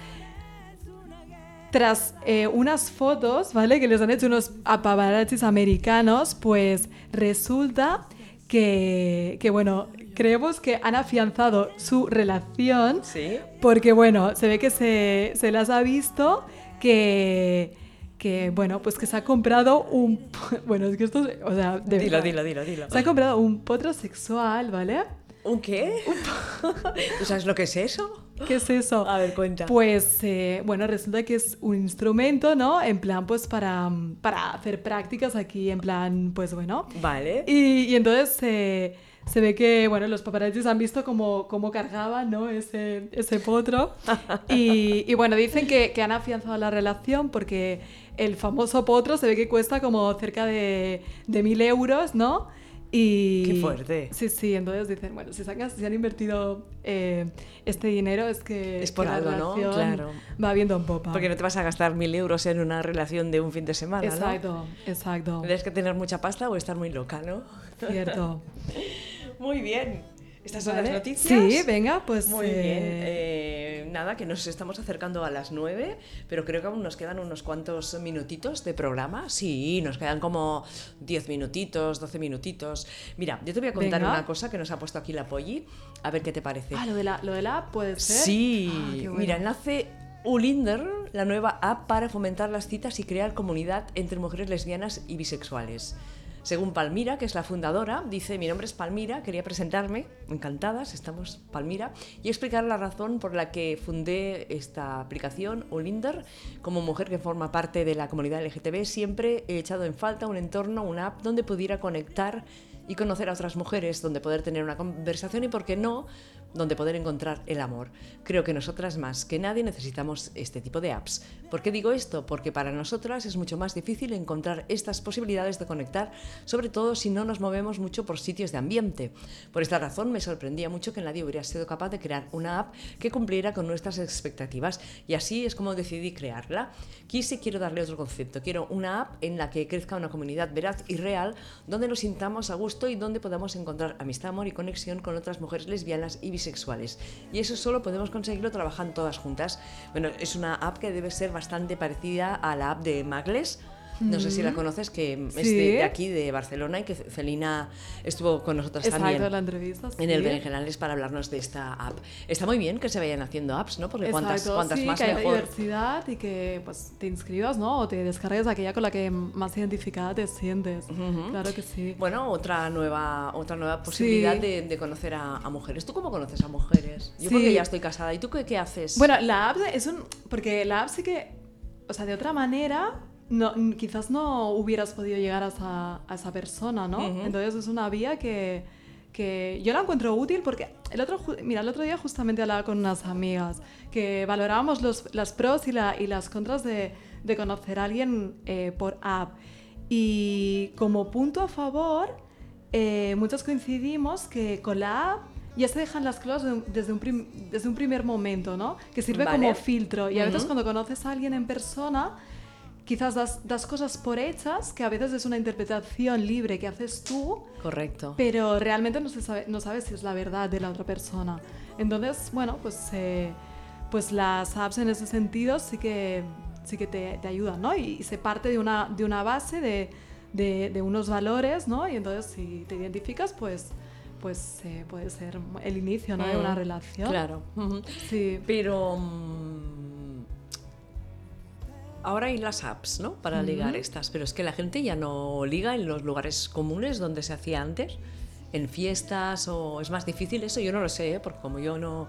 tras eh, unas fotos, ¿vale? Que les han hecho unos paparazzis americanos, pues resulta que, que, bueno, creemos que han afianzado su relación Sí. porque, bueno, se ve que se, se las ha visto que, que, bueno, pues que se ha comprado un... [LAUGHS] Bueno, es que esto, es- o sea, de Dilo, verdad. dilo, dilo, dilo. Se ha comprado un potro sexual, ¿vale? ¿Un qué? ¿Tú [LAUGHS] sabes lo que es eso? [GASPS] ¿Qué es eso? A ver, cuenta. Pues, eh, bueno, resulta que es un instrumento, ¿no? En plan, pues para, para hacer prácticas aquí, en plan, pues bueno. Vale. Y, y entonces eh, se ve que, bueno, los paparazzis han visto cómo, cómo cargaban, ¿no? Ese, ese potro. [LAUGHS] Y, y bueno, dicen que, que han afianzado la relación porque el famoso potro se ve que cuesta como cerca de, de mil euros, ¿no? Y, Qué fuerte. Sí, sí, entonces dicen, bueno, si, sacas, si han invertido eh, este dinero es que, Es por que la algo, ¿no? Claro. va viendo en popa. Porque no te vas a gastar mil euros en una relación de un fin de semana, ¿no? Exacto, exacto. Tienes que tener mucha pasta o estar muy loca, ¿no? Cierto. [LAUGHS] Muy bien. Estas son Vale. las noticias. Sí, venga, pues. Muy eh, bien. Eh, nada, que nos estamos acercando a las 9, pero creo que aún nos quedan unos cuantos minutitos de programa. Sí, nos quedan como 10 minutitos, 12 minutitos. Mira, yo te voy a contar Venga. una cosa que nos ha puesto aquí la Polly, a ver qué te parece. Ah, lo de la, lo de la app puede ser. Sí, Ah, bueno. mira, nace Ulinder, la nueva app para fomentar las citas y crear comunidad entre mujeres lesbianas y bisexuales. Según Palmira, que es la fundadora, dice, mi nombre es Palmira, quería presentarme, encantadas, estamos Palmira, y explicar la razón por la que fundé esta aplicación, Ulinder. Como mujer que forma parte de la comunidad LGTB, siempre he echado en falta un entorno, una app donde pudiera conectar y conocer a otras mujeres, donde poder tener una conversación y, por qué no, donde poder encontrar el amor. Creo que nosotras más que nadie necesitamos este tipo de apps. ¿Por qué digo esto? Porque para nosotras es mucho más difícil encontrar estas posibilidades de conectar, sobre todo si no nos movemos mucho por sitios de ambiente. Por esta razón me sorprendía mucho que nadie hubiera sido capaz de crear una app que cumpliera con nuestras expectativas y así es como decidí crearla. Quise quiero darle otro concepto, quiero una app en la que crezca una comunidad veraz y real donde nos sintamos a gusto y donde podamos encontrar amistad, amor y conexión con otras mujeres lesbianas y bisexuales. Y eso solo podemos conseguirlo trabajando todas juntas. Bueno, es una app que debe ser bastante parecida a la app de Magles, no sé si la conoces, que es de, Sí. de aquí, de Barcelona, y que Celina estuvo con nosotros Exacto, también la entrevista. en el sí. Berenjenales para hablarnos de esta app. Está muy bien que se vayan haciendo apps, ¿no? Porque cuantas, Exacto, cuantas sí, más que mejor. diversidad y que pues, te inscribas, ¿no? O te descargues aquella con la que más identificada te sientes. Claro que sí. Bueno, otra nueva, otra nueva posibilidad Sí. de, de conocer a, a mujeres. ¿Tú cómo conoces a mujeres? Yo Sí. porque ya estoy casada. ¿Y tú qué, qué haces? Bueno, la app es un... Porque la app sí que... O sea, de otra manera, no, quizás no hubieras podido llegar a esa, a esa persona, ¿no? Ujú. Entonces es una vía que, que yo la encuentro útil porque el otro, mira, el otro día justamente hablaba con unas amigas que valorábamos los, las pros y, la- y las contras de, de conocer a alguien eh, por app. Y como punto a favor, eh, muchos coincidimos que con la app ya se dejan las cosas desde un, prim- desde un primer momento, ¿no? Que sirve Vale. como filtro. Y a veces cuando conoces a alguien en persona, quizás das, das cosas por hechas, que a veces es una interpretación libre que haces tú, Correcto. pero realmente no, se sabe, no sabes si es la verdad de la otra persona. Entonces, bueno, pues, eh, pues las apps en ese sentido sí que, sí que te, te ayudan, ¿no? Y, y se parte de una, de una base de, de, de unos valores, ¿no? Y entonces si te identificas, pues, pues eh, puede ser el inicio, ¿no? De una Mm, relación. Claro. Sí. Pero mm, ahora hay las apps, ¿no? Para ligar estas, pero es que la gente ya no liga en los lugares comunes donde se hacía antes, en fiestas o es más difícil eso. Yo no lo sé, ¿eh? porque como yo no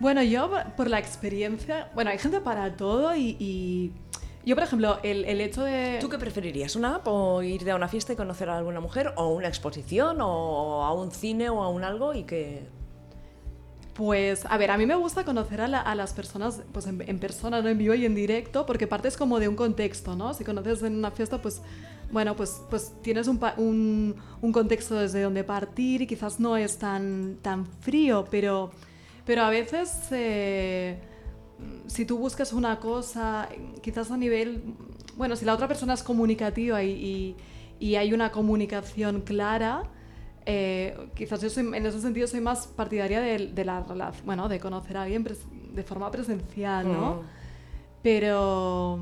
Bueno, yo por la experiencia, bueno, hay gente para todo y, y yo, por ejemplo, el, el hecho de... ¿Tú qué preferirías? ¿Una app o ir a una fiesta y conocer a alguna mujer? ¿O una exposición? ¿O a un cine o a un algo? Y que... Pues, a ver, a mí me gusta conocer a, la- las personas pues en, persona, no en vivo y en directo, porque partes como de un contexto, ¿no? Si conoces en una fiesta, pues, bueno, pues, pues tienes un, un, un contexto desde donde partir y quizás no es tan, tan frío, pero, pero a veces... eh, si tú buscas una cosa, quizás a nivel, bueno, si la otra persona es comunicativa y- y hay una comunicación clara, eh, quizás yo soy- en ese sentido soy más partidaria de, de la relación, bueno, de conocer a alguien pres- de forma presencial, ¿no? Mm. Pero,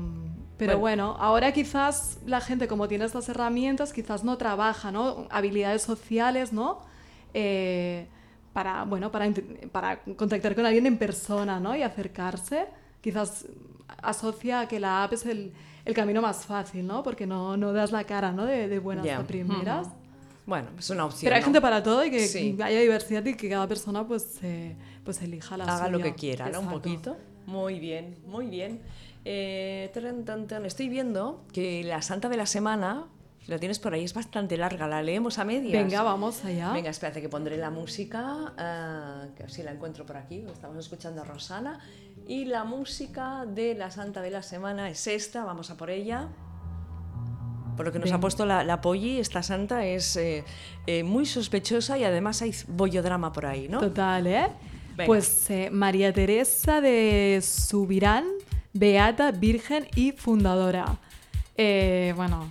pero Bueno. bueno. ahora quizás la gente como tiene estas herramientas, quizás no trabaja, ¿no? Habilidades sociales, ¿no? Eh, para, bueno, para, para contactar con alguien en persona, ¿no? Y acercarse. Quizás asocia a que la app es el, el camino más fácil, ¿no? Porque no, no das la cara, ¿no? De, de buenas Ya. a primeras. Bueno, es una opción. Pero hay ¿no? gente para todo y que Sí. haya diversidad y que cada persona pues, eh, pues elija la haga lo suya. que quiera, ¿no? Un poquito. Muy bien, muy bien. Eh. Estoy viendo que la Santa de la Semana, si la tienes por ahí, es bastante larga. La leemos a medias. Venga, vamos allá. Venga, espérate que pondré la música, ah, que así la encuentro por aquí. Estamos escuchando a Rosana. Y la música de la Santa de la Semana es esta, vamos a por ella. Por lo que nos ha puesto la, la Polly, esta santa es eh, eh, muy sospechosa y además hay bollodrama por ahí, ¿no? Total, ¿eh? Venga. Pues eh, María Teresa de Subirán, beata, virgen y fundadora. Eh, bueno,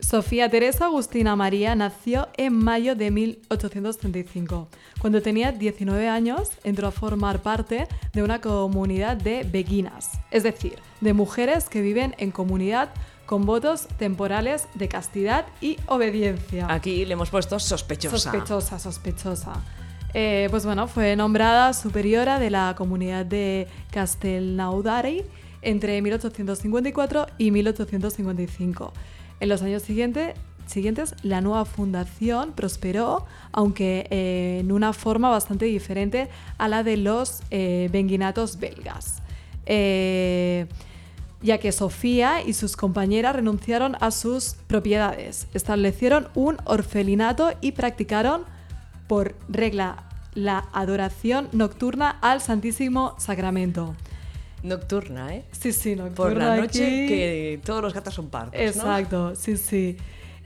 Sofía Teresa Agustina María nació en mayo de 1835. Cuando tenía 19 años, entró a formar parte de una comunidad de beguinas, es decir, de mujeres que viven en comunidad con votos temporales de castidad y obediencia. Aquí le hemos puesto sospechosa. Sospechosa, sospechosa. Eh, pues bueno, fue nombrada superiora de la comunidad de Castelnaudari entre 1854 y 1855. En los años siguiente- siguientes, la nueva fundación prosperó, aunque eh, en una forma bastante diferente a la de los eh, benguinatos belgas. Eh, ya que Sofía y sus compañeras renunciaron a sus propiedades, establecieron un orfelinato y practicaron por regla la adoración nocturna al Santísimo Sacramento. Nocturna, ¿eh? Sí, sí, nocturna. Por la noche aquí. que todos los gatos son pardos, ¿no? Exacto, sí, sí.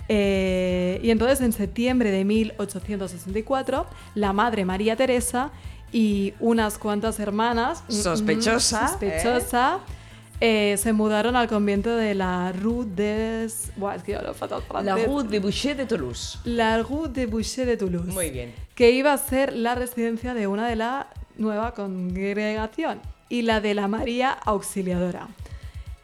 Eh, y entonces en septiembre de 1864, la madre María Teresa y unas cuantas hermanas, mm, Sospechosa, mm, sospechosa, eh, se mudaron al convento de la Rue des... Buah, es que yo lo fatal La francés. Rue de Boucher de Toulouse. La Rue de Boucher de Toulouse. Muy bien. Que iba a ser la residencia de una de la nueva congregación y la de la María Auxiliadora.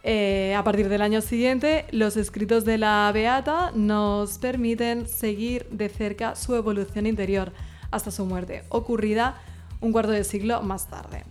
Eh, a partir del año siguiente, los escritos de la Beata nos permiten seguir de cerca su evolución interior hasta su muerte, ocurrida un cuarto de siglo más tarde.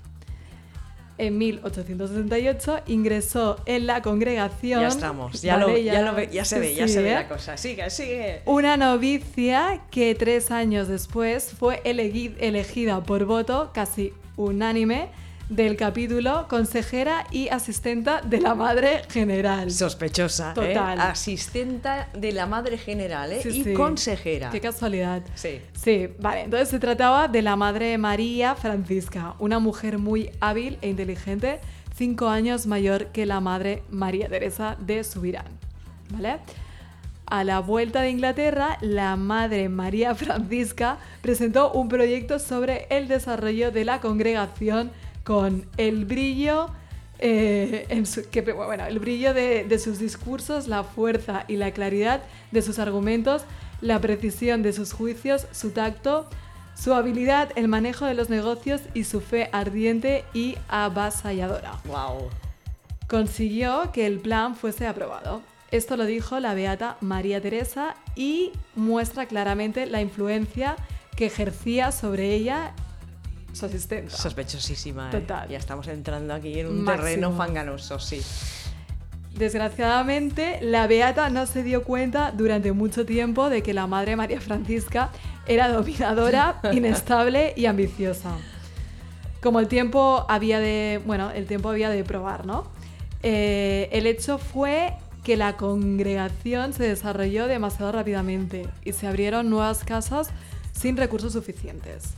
En 1878 ingresó en la congregación. Ya estamos, ya, lo, ya, lo ya se ve, ya se ve la cosa. Sigue, sigue. Una novicia que tres años después fue elegid- elegida por voto casi unánime del capítulo consejera y asistenta de la Madre General. Sospechosa, Total. ¿eh? Asistenta de la madre general, ¿eh? Sí, y sí. consejera. Qué casualidad. Sí. Sí, vale. Entonces se trataba de la Madre María Francisca, una mujer muy hábil e inteligente, cinco años mayor que la Madre María Teresa de Subirán. ¿Vale? A la vuelta de Inglaterra, la Madre María Francisca presentó un proyecto sobre el desarrollo de la congregación con el brillo, eh, en su- que, bueno, el brillo de, de sus discursos, la fuerza y la claridad de sus argumentos, la precisión de sus juicios, su tacto, su habilidad, el manejo de los negocios y su fe ardiente y avasalladora Wow. consiguió que el plan fuese aprobado. Esto lo dijo la beata María Teresa y muestra claramente la influencia que ejercía sobre ella Sospechosísima, ¿eh? Total. Ya estamos entrando aquí en un Máximo. terreno fanganoso, sí. Desgraciadamente, la beata no se dio cuenta durante mucho tiempo de que la madre María Francisca era dominadora, [LAUGHS] inestable y ambiciosa. Como el tiempo había de, bueno, el tiempo había de probar, ¿no? Eh, el hecho fue que la congregación se desarrolló demasiado rápidamente y se abrieron nuevas casas sin recursos suficientes.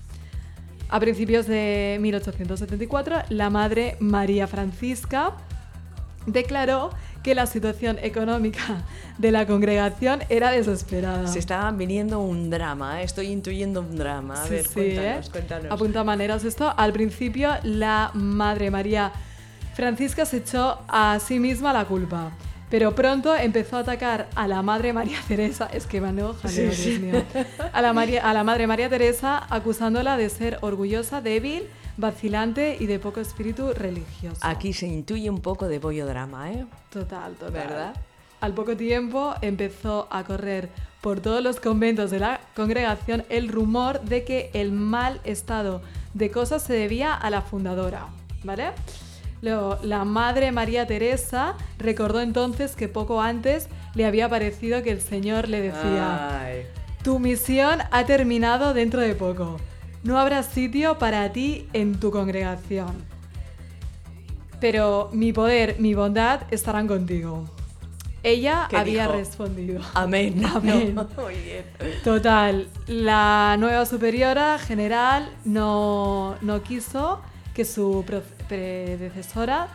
A principios de 1874, la madre María Francisca declaró que la situación económica de la congregación era desesperada. Se estaba viniendo un drama, ¿eh? estoy intuyendo un drama. A Sí, ver, sí, cuéntanos, ¿eh? cuéntanos. Apunta maneras esto. Al principio, la Madre María Francisca se echó a sí misma la culpa. Pero pronto empezó a atacar a la Madre María [LAUGHS] Teresa, es que van jaleo, Dios mío, a la, María- a la Madre María Teresa acusándola de ser orgullosa, débil, vacilante y de poco espíritu religioso. Aquí se intuye un poco de bollo drama, ¿eh? Total, total. ¿Verdad? Al poco tiempo empezó a correr por todos los conventos de la congregación el rumor de que el mal estado de cosas se debía a la fundadora, ¿vale? Luego, la madre María Teresa recordó entonces que poco antes le había parecido que el Señor le decía, Ay. tu misión ha terminado dentro de poco. No habrá sitio para ti en tu congregación. Pero mi poder, mi bondad estarán contigo. Ella ¿Qué había dijo? respondido. Amén. [LAUGHS] Amén. [LAUGHS] No, muy bien. Total, la nueva superiora general no, no quiso que su predecesora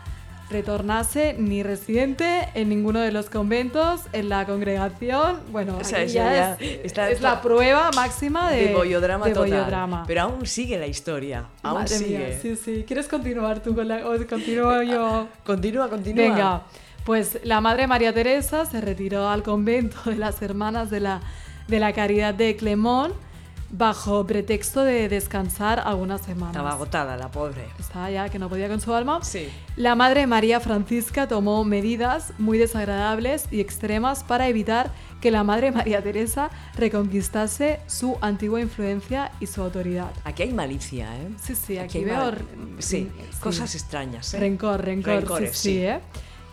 retornase ni residente en ninguno de los conventos, en la congregación. Bueno, O sea, aquí eso ya ya es, está- es la prueba máxima de, De bollodrama de total. bollodrama. Pero aún sigue la historia. Aún Madre sigue. mía, sí, sí. ¿Quieres continuar tú con la... o continúo yo? [LAUGHS] Continúa, continúa. Venga, pues la Madre María Teresa se retiró al convento de las Hermanas de la, de la Caridad de Clemón bajo pretexto de descansar algunas semanas. Estaba agotada la pobre. Estaba ya que no podía con su alma. Sí. La Madre María Francisca tomó medidas muy desagradables y extremas para evitar que la Madre María Teresa reconquistase su antigua influencia y su autoridad. Aquí hay malicia, ¿eh? Sí, sí, aquí, hay veo... Sí, sí. cosas extrañas. ¿eh? Rencor, rencor, Rencores, sí. ¿eh?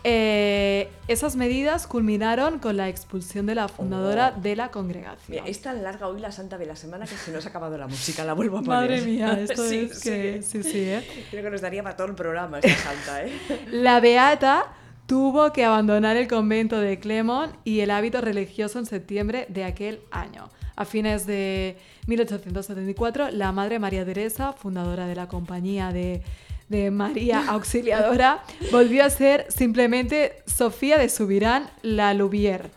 Eh, esas medidas culminaron con la expulsión de la fundadora Oh. de la congregación. Mira, es tan larga hoy la Santa de la Semana que se nos ha acabado la música, la vuelvo a poner. Madre mía, esto [LAUGHS] Sí, es que... Sí, sí, ¿eh? Creo que nos daría para todo el programa esta Santa, ¿eh? [LAUGHS] La Beata tuvo que abandonar el convento de Clemón y el hábito religioso en septiembre de aquel año. A fines de 1874, la madre María Teresa, fundadora de la compañía de, de María Auxiliadora, volvió a ser simplemente Sofía de Subirán la Louvière.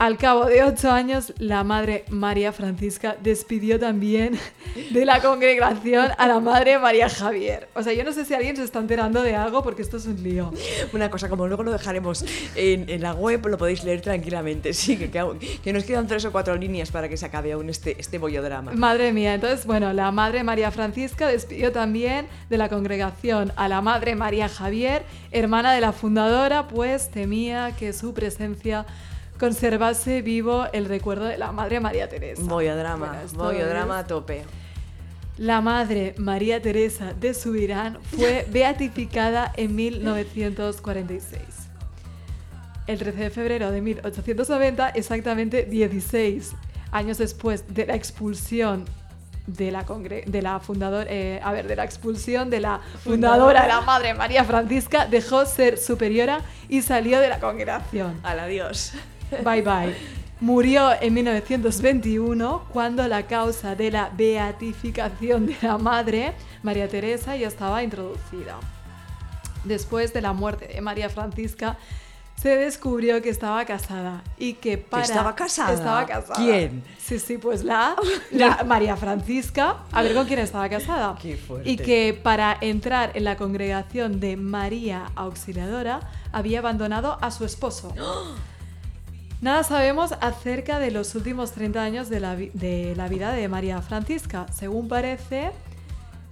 Al cabo de ocho años, la madre María Francisca despidió también de la congregación a la madre María Javier. O sea, yo no sé si alguien se está enterando de algo porque esto es un lío. Una cosa, como luego lo dejaremos en, en la web, lo podéis leer tranquilamente. Sí, que, que, aún- que nos quedan tres o cuatro líneas para que se acabe aún este, este bollodrama. Madre mía, entonces, bueno, la madre María Francisca despidió también de la congregación a la madre María Javier, hermana de la fundadora, pues temía que su presencia conservase vivo el recuerdo de la madre María Teresa. Bollodrama, Bueno, esto bollodrama es- a tope. La madre María Teresa de Subirán fue [LAUGHS] beatificada en 1946. El 13 de febrero de 1890, exactamente 16 años después de la expulsión de la, congre- de la fundadora, a ver, de la expulsión de la fundadora, la madre María Francisca, dejó ser superiora y salió de la congregación. Al adiós. Bye bye. Murió en 1921 cuando la causa de la beatificación de la madre, María Teresa, ya estaba introducida. Después de la muerte de María Francisca, se descubrió que estaba casada y que para... estaba casada? Estaba casada. ¿Quién? Sí, sí, pues la, [LAUGHS] la María Francisca. A ver con quién estaba casada. Qué fuerte. Y que para entrar en la congregación de María Auxiliadora había abandonado a su esposo. Nada sabemos acerca de los últimos 30 años de la, de la vida de María Francisca. Según parece,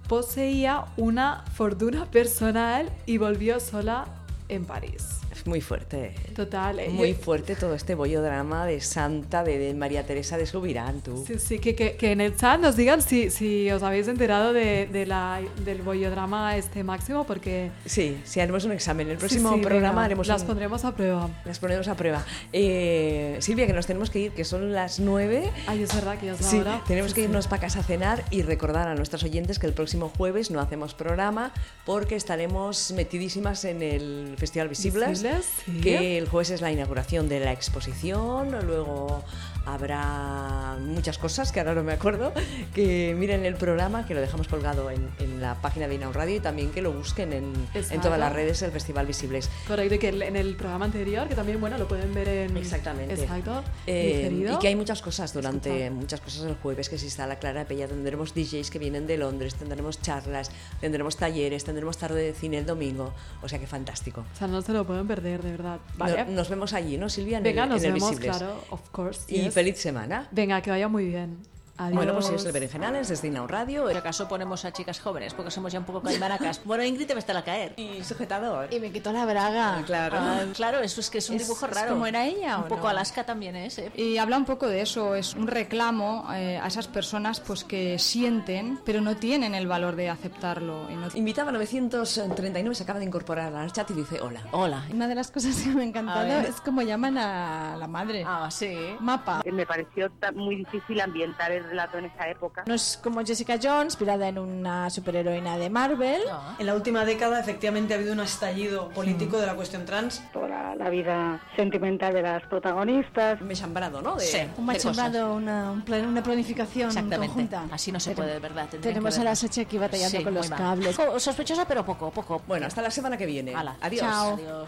poseía una fortuna [LAUGHS] personal y volvió sola en París. Muy fuerte. Total. eh, Muy yo- fuerte todo este bollodrama de Santa, de, de María Teresa de Subirán, tú. Sí, sí, que, que- que en el chat nos digan si, si os habéis enterado de, de la, del bollodrama este máximo, porque... Sí, sí, haremos un examen. El sí, próximo sí, programa venga, haremos las un- pondremos a prueba. las ponemos a prueba. Eh, Silvia, que nos tenemos que ir, que son las nueve. Ay, es verdad que ya es la Sí, hora. tenemos Sí, que sí. irnos para casa a cenar y recordar a nuestros oyentes que el próximo jueves no hacemos programa porque estaremos metidísimas en el Festival Visibles, Visibles, que el jueves es la inauguración de la exposición, luego habrá muchas cosas que ahora no me acuerdo, que miren el programa, que lo dejamos colgado en, en la página de Inaun Radio y también que lo busquen en, todas las redes del Festival Visibles. Correcto, y que en el programa anterior, que también, bueno, lo pueden ver en... Exactamente. Exacto, Eh, y que hay muchas cosas durante muchas cosas el jueves que si está la Clara Pella tendremos DJs que vienen de Londres tendremos charlas tendremos talleres tendremos tarde de cine el domingo o sea que fantástico O sea, no se lo pueden perder, de verdad. Vale. No- nos vemos allí no Silvia en Venga, el, nos en el vemos, Visibles. claro, of course. y. feliz semana Venga, que vaya muy bien. Adiós. bueno pues es el Berenjenales desde Inaun Radio Por acaso ponemos a chicas jóvenes, porque somos ya un poco calmaracas. Bueno, Ingrid te va a estar a caer. y sujetador Y me quitó la braga. claro Ah, claro, eso es que es un Es- dibujo es raro. como era ella, Un ¿o poco no? Alaska también es, ¿eh? Y habla un poco de eso, es un reclamo eh, a esas personas pues que sienten, pero no tienen el valor de aceptarlo. y no- invitaba 939 se acaba de incorporar al chat y dice hola Hola. Una de las cosas que me ha encantado es como llaman a la madre. Ah, sí. Mapa. Me pareció muy difícil ambientar el relato en esa época. No es como Jessica Jones, inspirada en una superheroína de Marvel. Ah. En la última década, efectivamente, ha habido un estallido político de la cuestión trans. Toda la vida sentimental de las protagonistas. me he chambrado ¿no? De- Sí. Un de machembrado, una, un plan- una planificación Exactamente. conjunta. Así no se Pero puede, de verdad. Tenemos que a la. Sachi aquí batallando Sí, con los mal. cables. Co- Sospechosa, pero poco, poco. bueno hasta la semana que viene Hala. adiós Chao. Adiós.